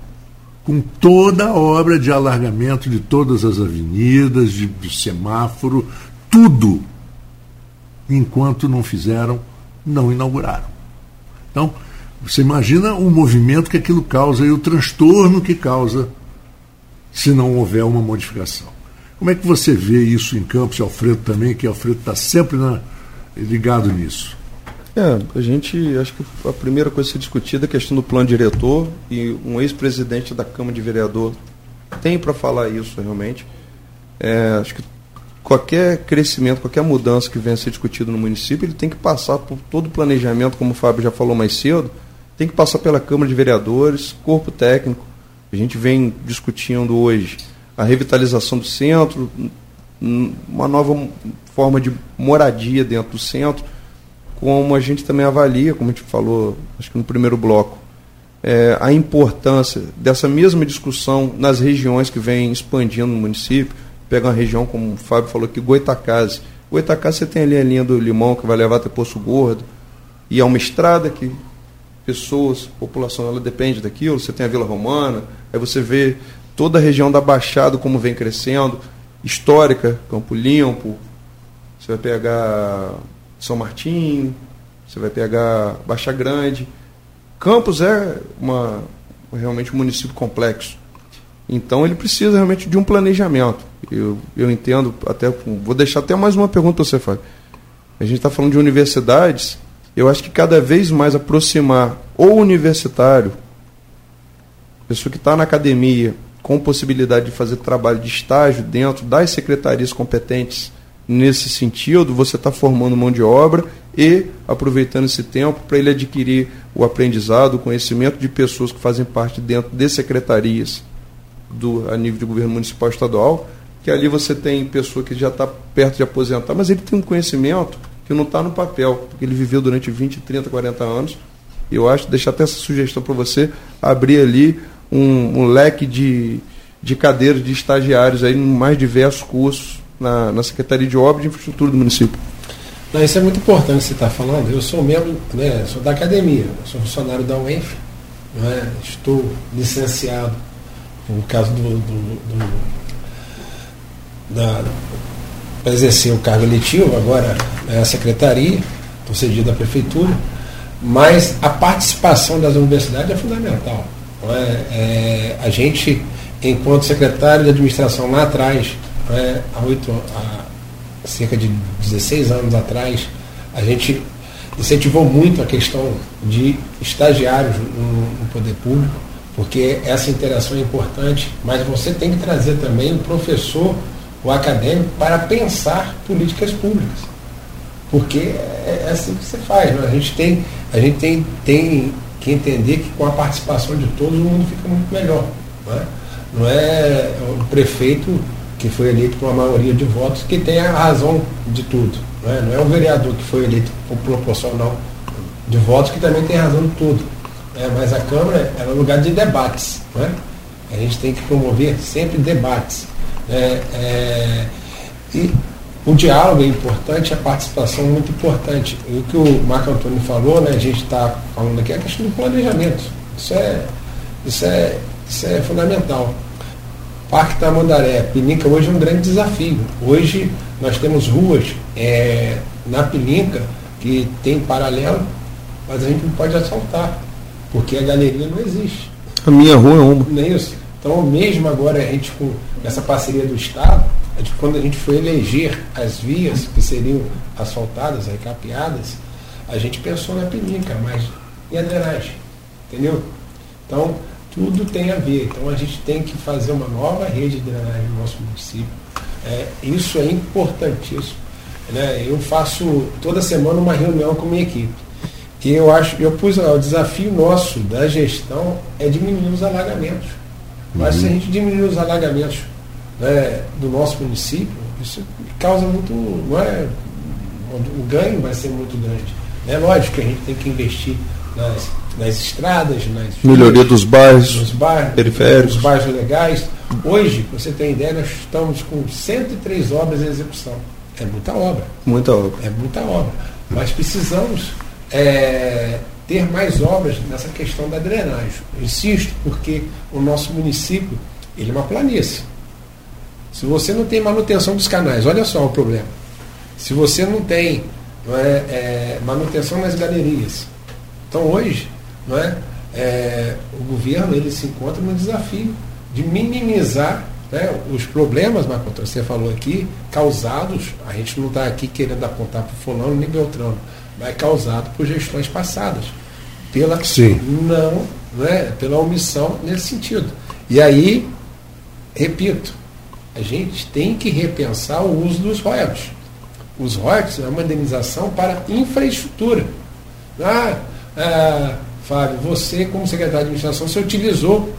com toda a obra de alargamento de todas as avenidas, de, semáforo, tudo. Enquanto não fizeram, não inauguraram. Então, você imagina o movimento que aquilo causa e o transtorno que causa se não houver uma modificação. Como é que você vê isso em Campos, Alfredo também, que Alfredo está sempre na, ligado nisso? É, a gente, acho que a primeira coisa a ser discutida é a questão do plano diretor e um ex-presidente da Câmara de Vereador tem para falar isso realmente. É, acho que qualquer crescimento, qualquer mudança que venha a ser discutido no município, ele tem que passar por todo o planejamento, como o Fábio já falou mais cedo, tem que passar pela Câmara de Vereadores, corpo técnico. A gente vem discutindo hoje a revitalização do centro, uma nova forma de moradia dentro do centro, como a gente também avalia, como a gente falou, acho que no primeiro bloco, é, a importância dessa mesma discussão nas regiões que vem expandindo no município. Pega uma região, como o Fábio falou aqui, Goitacazes. Goitacazes você tem ali a linha do Limão, que vai levar até Poço Gordo, e é uma estrada que pessoas, população, ela depende daquilo. Você tem a Vila Romana, aí você vê toda a região da Baixada como vem crescendo, histórica, Campo Limpo, você vai pegar São Martinho, você vai pegar Baixa Grande. Campos é uma, realmente um município complexo. Então ele precisa realmente de um planejamento. Eu, eu entendo, até vou deixar até mais uma pergunta para você, Fábio. A gente está falando de universidades, eu acho que cada vez mais aproximar o universitário, pessoa que está na academia, com possibilidade de fazer trabalho de estágio dentro das secretarias competentes nesse sentido, você está formando mão de obra e aproveitando esse tempo para ele adquirir o aprendizado, o conhecimento de pessoas que fazem parte dentro de secretarias do, a nível de governo municipal e estadual, que ali você tem pessoa que já está perto de aposentar, mas ele tem um conhecimento que não está no papel, porque ele viveu durante 20, 30, 40 anos. Eu acho, deixar até essa sugestão para você, abrir ali um, um leque de, de cadeiras de estagiários aí em mais diversos cursos na, na Secretaria de Obras e Infraestrutura do município. Não, isso é muito importante você estar tá falando. Eu sou membro, né, sou da academia, sou funcionário da UENF, né, estou licenciado no caso do, do, do da, para exercer o cargo eletivo, agora é a secretaria, estou cedido à prefeitura, mas a participação das universidades é fundamental. é? É, a gente, enquanto secretário de administração lá atrás, há, há cerca de 16 anos atrás, a gente incentivou muito a questão de estagiários no, no poder público, porque essa interação é importante, mas você tem que trazer também o professor, o acadêmico, para pensar políticas públicas. Porque é, é assim que você faz. Né? A gente, tem, a gente tem, tem que entender que com a participação de todos o mundo fica muito melhor. Não é, não é o prefeito que foi eleito com a maioria de votos que tem a razão de tudo. Não é, não é o vereador que foi eleito por proporcional de votos que também tem razão de tudo. É, mas a Câmara é um lugar de debates. Não é? A gente tem que promover sempre debates. É, é, e o diálogo é importante, a participação é muito importante. E o que o Marco Antônio falou, né, a gente está falando aqui, é a questão do planejamento. Isso é, isso é, isso é fundamental. Parque Tamandaré, Pilinca hoje é um grande desafio. Hoje nós temos ruas é, na Pilinca que tem paralelo, mas a gente não pode assaltar, porque a galeria não existe. A minha rua é uma. Não é isso? Então, mesmo agora, a gente com essa parceria do Estado, a gente, quando a gente foi eleger as vias que seriam asfaltadas, recapeadas, a gente pensou na Pilinca, mas e a drenagem? Entendeu? Então, tudo tem a ver. Então a gente tem que fazer uma nova rede de drenagem no nosso município. É, isso é importantíssimo. Né? Eu faço toda semana uma reunião com a minha equipe. E eu acho, eu pus ó, o desafio nosso da gestão é diminuir os alagamentos. Mas se a gente diminuir os alagamentos né, do nosso município, isso causa muito. Não é, o ganho vai ser muito grande. É lógico que a gente tem que investir nas nas estradas, nas melhoria dos bairros, nos bairros periféricos, nos bairros legais. Hoje, para você ter ideia, nós estamos com 103 obras em execução. É muita obra. Muita obra. É muita obra. Mas precisamos é, ter mais obras nessa questão da drenagem. Eu insisto, porque o nosso município ele é uma planície. Se você não tem manutenção dos canais, olha só o problema. Se você não tem é, é, manutenção nas galerias. Então hoje não é? é o governo ele se encontra no desafio de minimizar né, os problemas, Marco você falou aqui, causados, a gente não está aqui querendo apontar para o fulano nem Beltrano, mas causado por gestões passadas, pela Sim. não, né, pela omissão nesse sentido. E aí, repito, a gente tem que repensar o uso dos royalties. Os royalties é uma indenização para infraestrutura. Ah, ah Fábio, você, como secretário de administração, você utilizou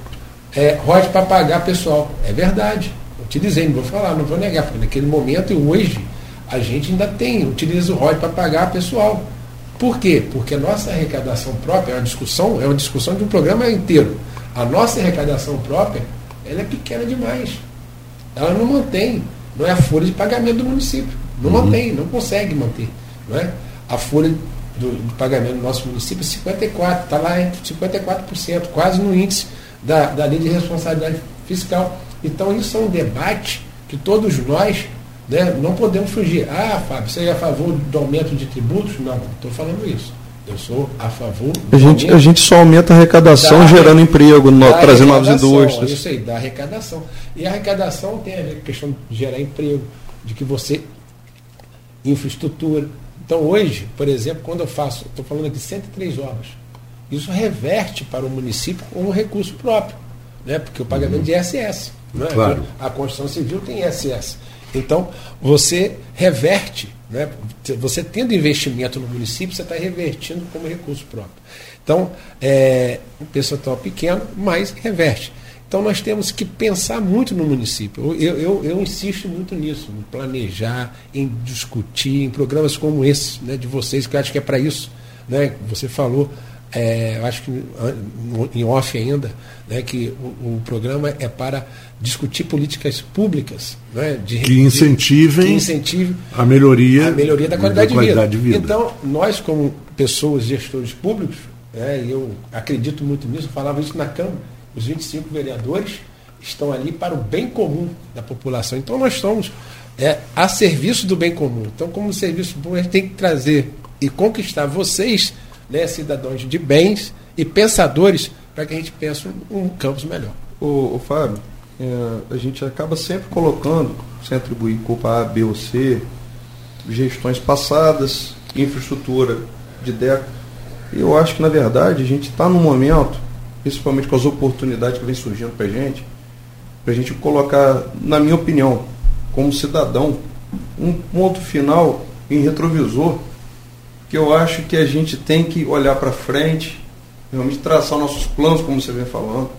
é, royalties para pagar pessoal. É verdade. Utilizei, não vou falar, não vou negar, porque naquele momento e hoje a gente ainda tem, utiliza o royalties para pagar pessoal. Por quê? Porque a nossa arrecadação própria, é uma discussão, é uma discussão de um programa inteiro. A nossa arrecadação própria, ela é pequena demais. Ela não mantém, não é a folha de pagamento do município. Não uhum. mantém, não consegue manter. Não é? A folha do, do pagamento do nosso município é 54%, está lá em 54%, quase no índice da, da lei de responsabilidade fiscal. Então isso é um debate que todos nós né, não podemos fugir. Ah, Fábio, você é a favor do aumento de tributos? Não, estou falando isso. Eu sou a favor a gente, a gente só aumenta a arrecadação da, gerando emprego, no, trazendo novas indústrias. Isso aí, da arrecadação. E a arrecadação tem a ver com a questão de gerar emprego, de que você. infraestrutura, então hoje, por exemplo, quando eu faço, estou falando aqui 103 obras, isso reverte para o município como recurso próprio, né? porque o pagamento uhum. de ISS. Né? Claro. A construção civil tem ISS. Então, você reverte, né? você tendo investimento no município, você está revertindo como recurso próprio. Então, é um percentual pequeno, mas reverte. Então nós temos que pensar muito no município. Eu, eu, eu insisto muito nisso, em planejar, em discutir, em programas como esse, né, de vocês, que eu acho que é para isso. Né, você falou, é, eu acho que em off ainda, né, que o, o, programa é para discutir políticas públicas né, de, que, incentivem de, que incentive a melhoria, a melhoria da qualidade, da qualidade de, vida. de, vida. Então, nós, como pessoas, gestores públicos, né, eu acredito muito nisso, falava isso na Câmara os 25 vereadores estão ali para o bem comum da população. Então nós estamos é, a serviço do bem comum. Então, como serviço público, a gente tem que trazer e conquistar vocês, né, cidadãos de bens e pensadores para que a gente pense um, um campus melhor. O Fábio, é, a gente acaba sempre colocando, sem atribuir culpa A, B ou C, gestões passadas, infraestrutura de década. Eu acho que, na verdade, a gente está num momento, principalmente com as oportunidades que vem surgindo para a gente, para a gente colocar, na minha opinião, como cidadão, um ponto final em retrovisor, que eu acho que a gente tem que olhar para frente, realmente traçar nossos planos, como você vem falando.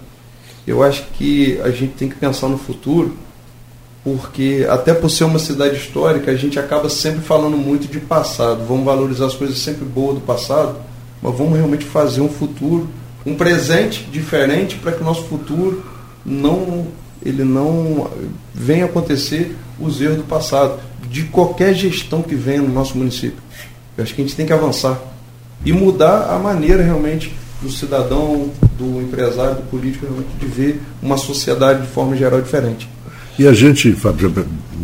Eu acho que a gente tem que pensar no futuro, porque até por ser uma cidade histórica, a gente acaba sempre falando muito de passado. Vamos valorizar as coisas sempre boas do passado, mas vamos realmente fazer um futuro, um presente diferente para que o nosso futuro não ele não venha acontecer os erros do passado, de qualquer gestão que venha no nosso município. Eu acho que a gente tem que avançar e mudar a maneira realmente do cidadão, do empresário, do político, realmente de ver uma sociedade de forma geral diferente. E a gente, Fábio,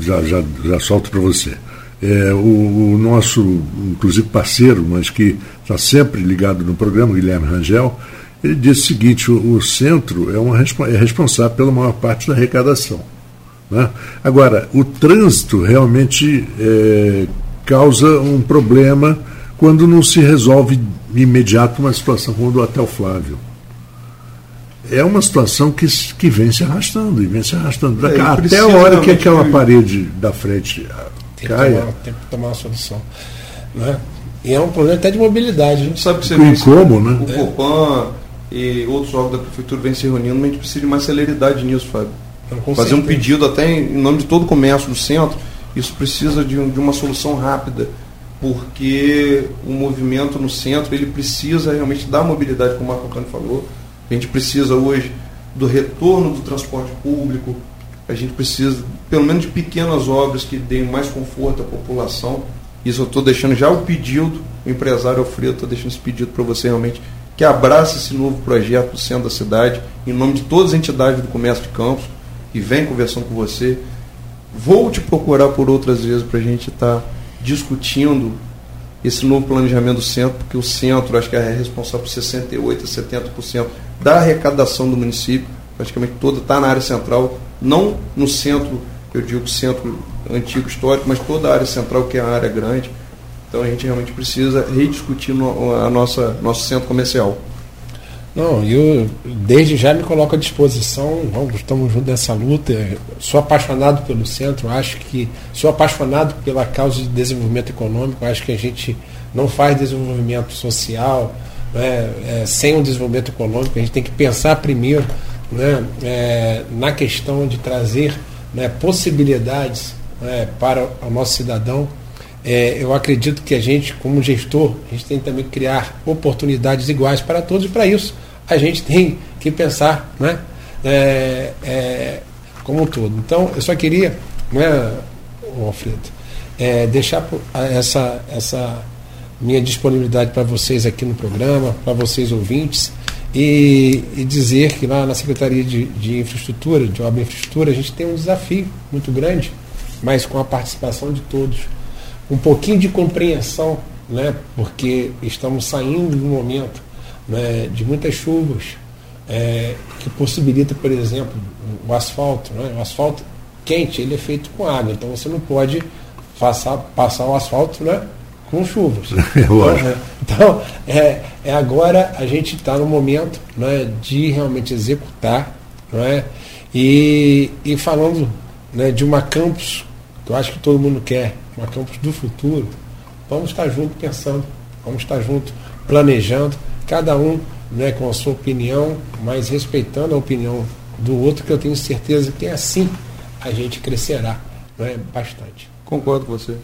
já, já, já solto para você. É, o, o, nosso, inclusive parceiro, mas que está sempre ligado no programa, Guilherme Rangel, ele disse o seguinte: o, o centro é, uma, é responsável pela maior parte da arrecadação. Né? Agora, o trânsito realmente é, causa um problema quando não se resolve imediato uma situação como a do Hotel Flávio. É uma situação que, que vem se arrastando e vem se arrastando. É, até a hora que aquela parede da frente tem caia. Que tomar, tem que tomar uma solução. Né? E é um problema até de mobilidade. A gente sabe que você vê como, né? O Copan e outros órgãos da prefeitura vêm se reunindo, mas a gente precisa de mais celeridade nisso, Fábio. Fazer um pedido até em nome de todo o comércio do centro, isso precisa de, de uma solução rápida, porque o movimento no centro ele precisa realmente dar mobilidade, como o Marco Antônio falou. A gente precisa hoje do retorno do transporte público, a gente precisa pelo menos de pequenas obras que deem mais conforto à população. Isso eu estou deixando já o pedido, o empresário Alfredo está deixando esse pedido para você realmente que abrace esse novo projeto do centro da cidade, em nome de todas as entidades do comércio de Campos, e vem conversando com você. Vou te procurar por outras vezes para a gente estar tá discutindo esse novo planejamento do centro, porque o centro acho que é responsável por 68% a 70% da arrecadação do município, praticamente toda está na área central, não no centro, eu digo centro antigo histórico, mas toda a área central, que é a área grande. Então a gente realmente precisa rediscutir no, a nossa nosso centro comercial. Não, eu desde já me coloco à disposição, vamos, estamos juntos nessa luta. Sou apaixonado pelo centro, acho que sou apaixonado pela causa de desenvolvimento econômico, acho que a gente não faz desenvolvimento social né, é, sem um desenvolvimento econômico, a gente tem que pensar primeiro né, é, na questão de trazer né, possibilidades né, para o nosso cidadão é, eu acredito que a gente, como gestor, a gente tem que também criar oportunidades iguais para todos, e para isso a gente tem que pensar né, é, é, como um todo. Então, eu só queria, né, Alfredo, é, deixar essa, essa minha disponibilidade para vocês aqui no programa, para vocês ouvintes, e, e, dizer que lá na Secretaria de, de Infraestrutura, de Obra e Infraestrutura, a gente tem um desafio muito grande, mas com a participação de todos um pouquinho de compreensão, né, porque estamos saindo de um momento né, de muitas chuvas, é, que possibilita, por exemplo, o asfalto. Né, o asfalto quente ele é feito com água, então você não pode passar, passar o asfalto né, com chuvas. (laughs) É então, é, é agora a gente está no momento né, de realmente executar, né, e, e falando né, de uma campus que eu acho que todo mundo quer, uma campus do futuro, vamos estar juntos pensando, vamos estar juntos planejando, cada um né, com a sua opinião, mas respeitando a opinião do outro, que eu tenho certeza que é assim a gente crescerá né, bastante. Concordo com você.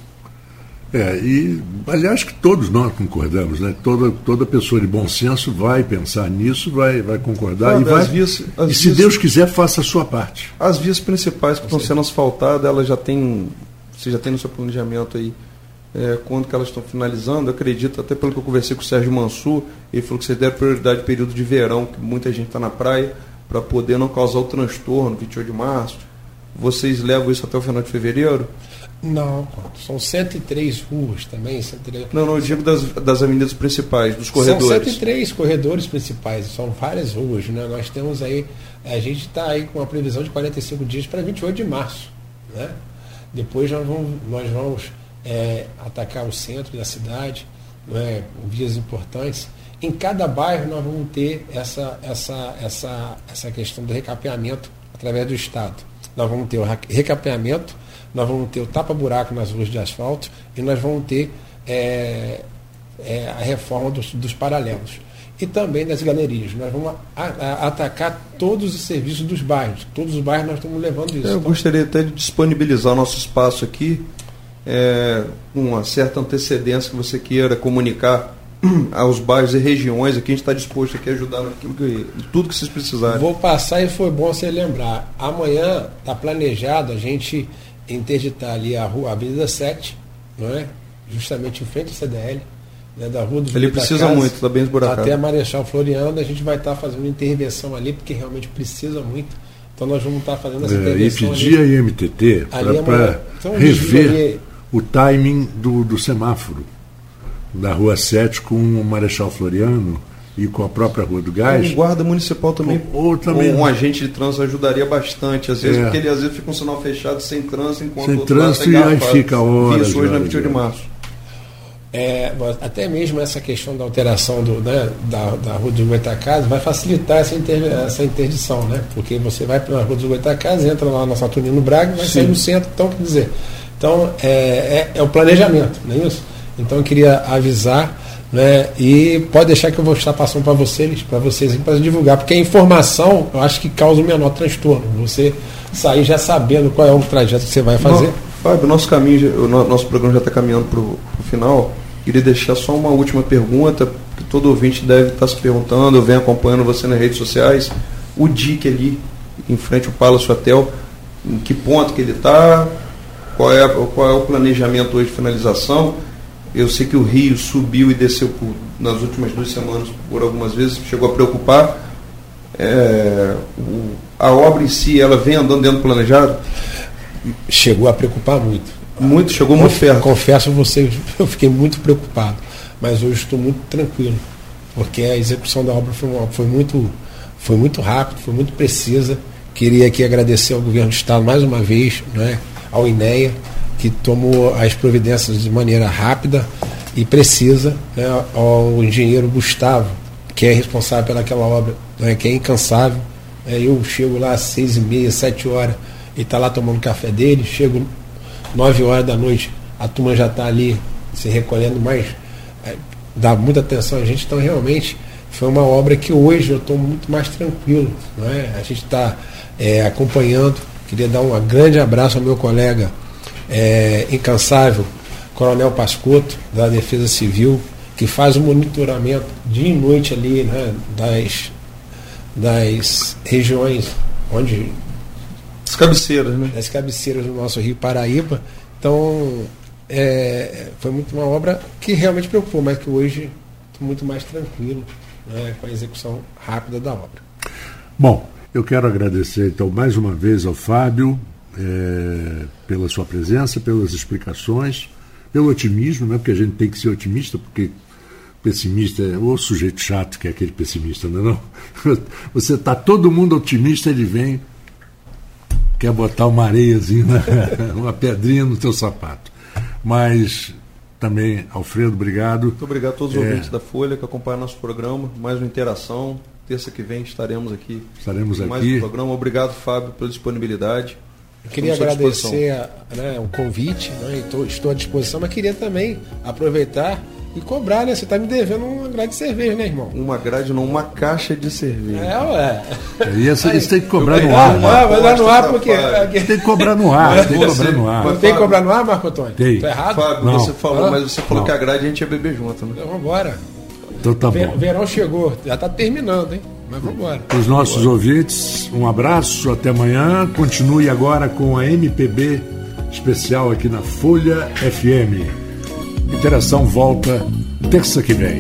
É, e aliás que todos nós concordamos, né? Toda, toda pessoa de bom senso vai pensar nisso, vai, vai concordar e vai. Vias, e se vias, Deus quiser, faça a sua parte. As vias principais que estão sendo asfaltadas, elas já têm você já tem no seu planejamento aí é, quando que elas estão finalizando. Eu acredito, até pelo que eu conversei com o Sérgio Mansur, ele falou que vocês deram prioridade período de verão, que muita gente está na praia, para poder não causar o transtorno, 28 de março. Vocês levam isso até o final de fevereiro? Não, são 103 ruas também. 103... Não, não, eu digo das, das avenidas principais, dos corredores. São 103 corredores principais, são várias ruas. Né? Nós temos aí, a gente está aí com uma previsão de 45 dias para 28 de março. Né? Depois nós vamos, nós vamos é, atacar o centro da cidade, né? vias importantes. Em cada bairro nós vamos ter essa, essa, essa, essa questão do recapeamento através do Estado. Nós vamos ter o recapeamento nós vamos ter o tapa-buraco nas ruas de asfalto e nós vamos ter é, é, a reforma dos, dos, paralelos. E também das galerias. Nós vamos a, a, atacar todos os serviços dos bairros. Todos os bairros nós estamos levando isso. Eu então, gostaria até de disponibilizar o nosso espaço aqui, é, com uma certa antecedência que você queira comunicar (clears throat) aos bairros e regiões aqui, a gente está disposto aqui a ajudar naquilo que, tudo que vocês precisarem. Vou passar e foi bom você lembrar. Amanhã está planejado a gente interditar ali a rua Avenida 7, não é? justamente em frente ao CDL, né, da rua do Ele precisa Casa, muito, está bem esburacado. Até a Marechal Floriano, a gente vai estar tá fazendo intervenção ali, porque realmente precisa muito. Então nós vamos estar tá fazendo essa é, intervenção. E pedir a IMTT para então, rever ali... o timing do, do semáforo da Rua 7 com o Marechal Floriano e com a própria Rua do Gás. O guarda municipal também, ou, ou também um, um agente de trânsito ajudaria bastante, às vezes, é. porque ele às vezes fica um sinal fechado sem trânsito, enquanto sem trânsito e aí fica horas. hoje na 28 de março. É, até mesmo essa questão da alteração do, né, da, da Rua dos Goitacazes vai facilitar essa, inter, essa interdição, né? Porque você vai para a Rua dos Goitacazes, entra lá na Saturnino Braga e vai Sim. sair no centro, então quer dizer. Então é, é, é o planejamento, não é isso? Então eu queria avisar né? E pode deixar que eu vou estar passando para vocês, para vocês para divulgar, porque a informação eu acho que causa o menor transtorno. Você sair já sabendo qual é o trajeto que você vai fazer. No, Fábio, nosso caminho, o nosso programa já está caminhando para o final. Queria deixar só uma última pergunta, que todo ouvinte deve estar tá se perguntando, eu venho acompanhando você nas redes sociais. O DIC ali, em frente ao Palace Hotel, em que ponto que ele está, qual é, qual é o planejamento hoje de finalização eu sei que o Rio subiu e desceu por, nas últimas duas semanas por algumas vezes, chegou a preocupar. É, o, a obra em si, ela vem andando dentro do planejado? Chegou a preocupar muito. Muito, chegou muito perto. Confesso a você, (laughs) eu fiquei muito preocupado, mas hoje estou muito tranquilo, porque a execução da obra foi, foi, muito, foi muito rápida, foi muito precisa. Queria aqui agradecer ao governo do Estado mais uma vez, né, ao INEA, que tomou as providências de maneira rápida e precisa, né, ao engenheiro Gustavo, que é responsável pelaquela obra, né, que é incansável. É, eu chego lá às seis e meia, sete horas, e está lá tomando café dele, chego nove horas da noite, a turma já está ali se recolhendo, mas é, dá muita atenção a gente, então realmente foi uma obra que hoje eu estou muito mais tranquilo. Né? A gente está é, acompanhando. Queria dar um grande abraço ao meu colega é, incansável, Coronel Pascotto, da Defesa Civil, que faz o monitoramento dia e noite ali né, das, das regiões onde. As cabeceiras, né? Das cabeceiras do nosso Rio Paraíba. Então, é, foi muito uma obra que realmente preocupou, mas que hoje estou muito mais tranquilo né, com a execução rápida da obra. Bom, eu quero agradecer então mais uma vez ao Fábio, é, pela sua presença, pelas explicações, pelo otimismo, né, porque a gente tem que ser otimista, porque pessimista é o sujeito chato que é aquele pessimista, não é (laughs) não? Você está todo mundo otimista, ele vem, quer botar uma areiazinha, (laughs) uma pedrinha no teu sapato. Mas também, Alfredo, obrigado. Muito obrigado a todos os é... ouvintes da Folha que acompanham nosso programa, mais uma interação. Terça que vem estaremos aqui. Estaremos mais aqui. um programa. Obrigado, Fábio, pela disponibilidade. Eu queria agradecer né, o convite, né, estou, estou à disposição, mas queria também aproveitar e cobrar, né? Você está me devendo uma grade de cerveja, né, irmão? Uma grade, não, uma caixa de cerveja. É, ué. E essa, isso tem que cobrar no ar. Ah, vai dar no ar porque. Tem que cobrar no ar. Tem que cobrar no ar. Tem que cobrar no ar, Marco Antônio? Tem. Tô errado? Fábio, não. você falou, ah? mas você falou não. que a grade a gente ia beber junto, né? Então vamos embora. Então tá bom. Verão chegou, já está terminando, hein? Mas vamos embora. Os nossos ouvintes, um abraço, até amanhã. Continue agora com a MPB especial aqui na Folha FM. Interação volta terça que vem.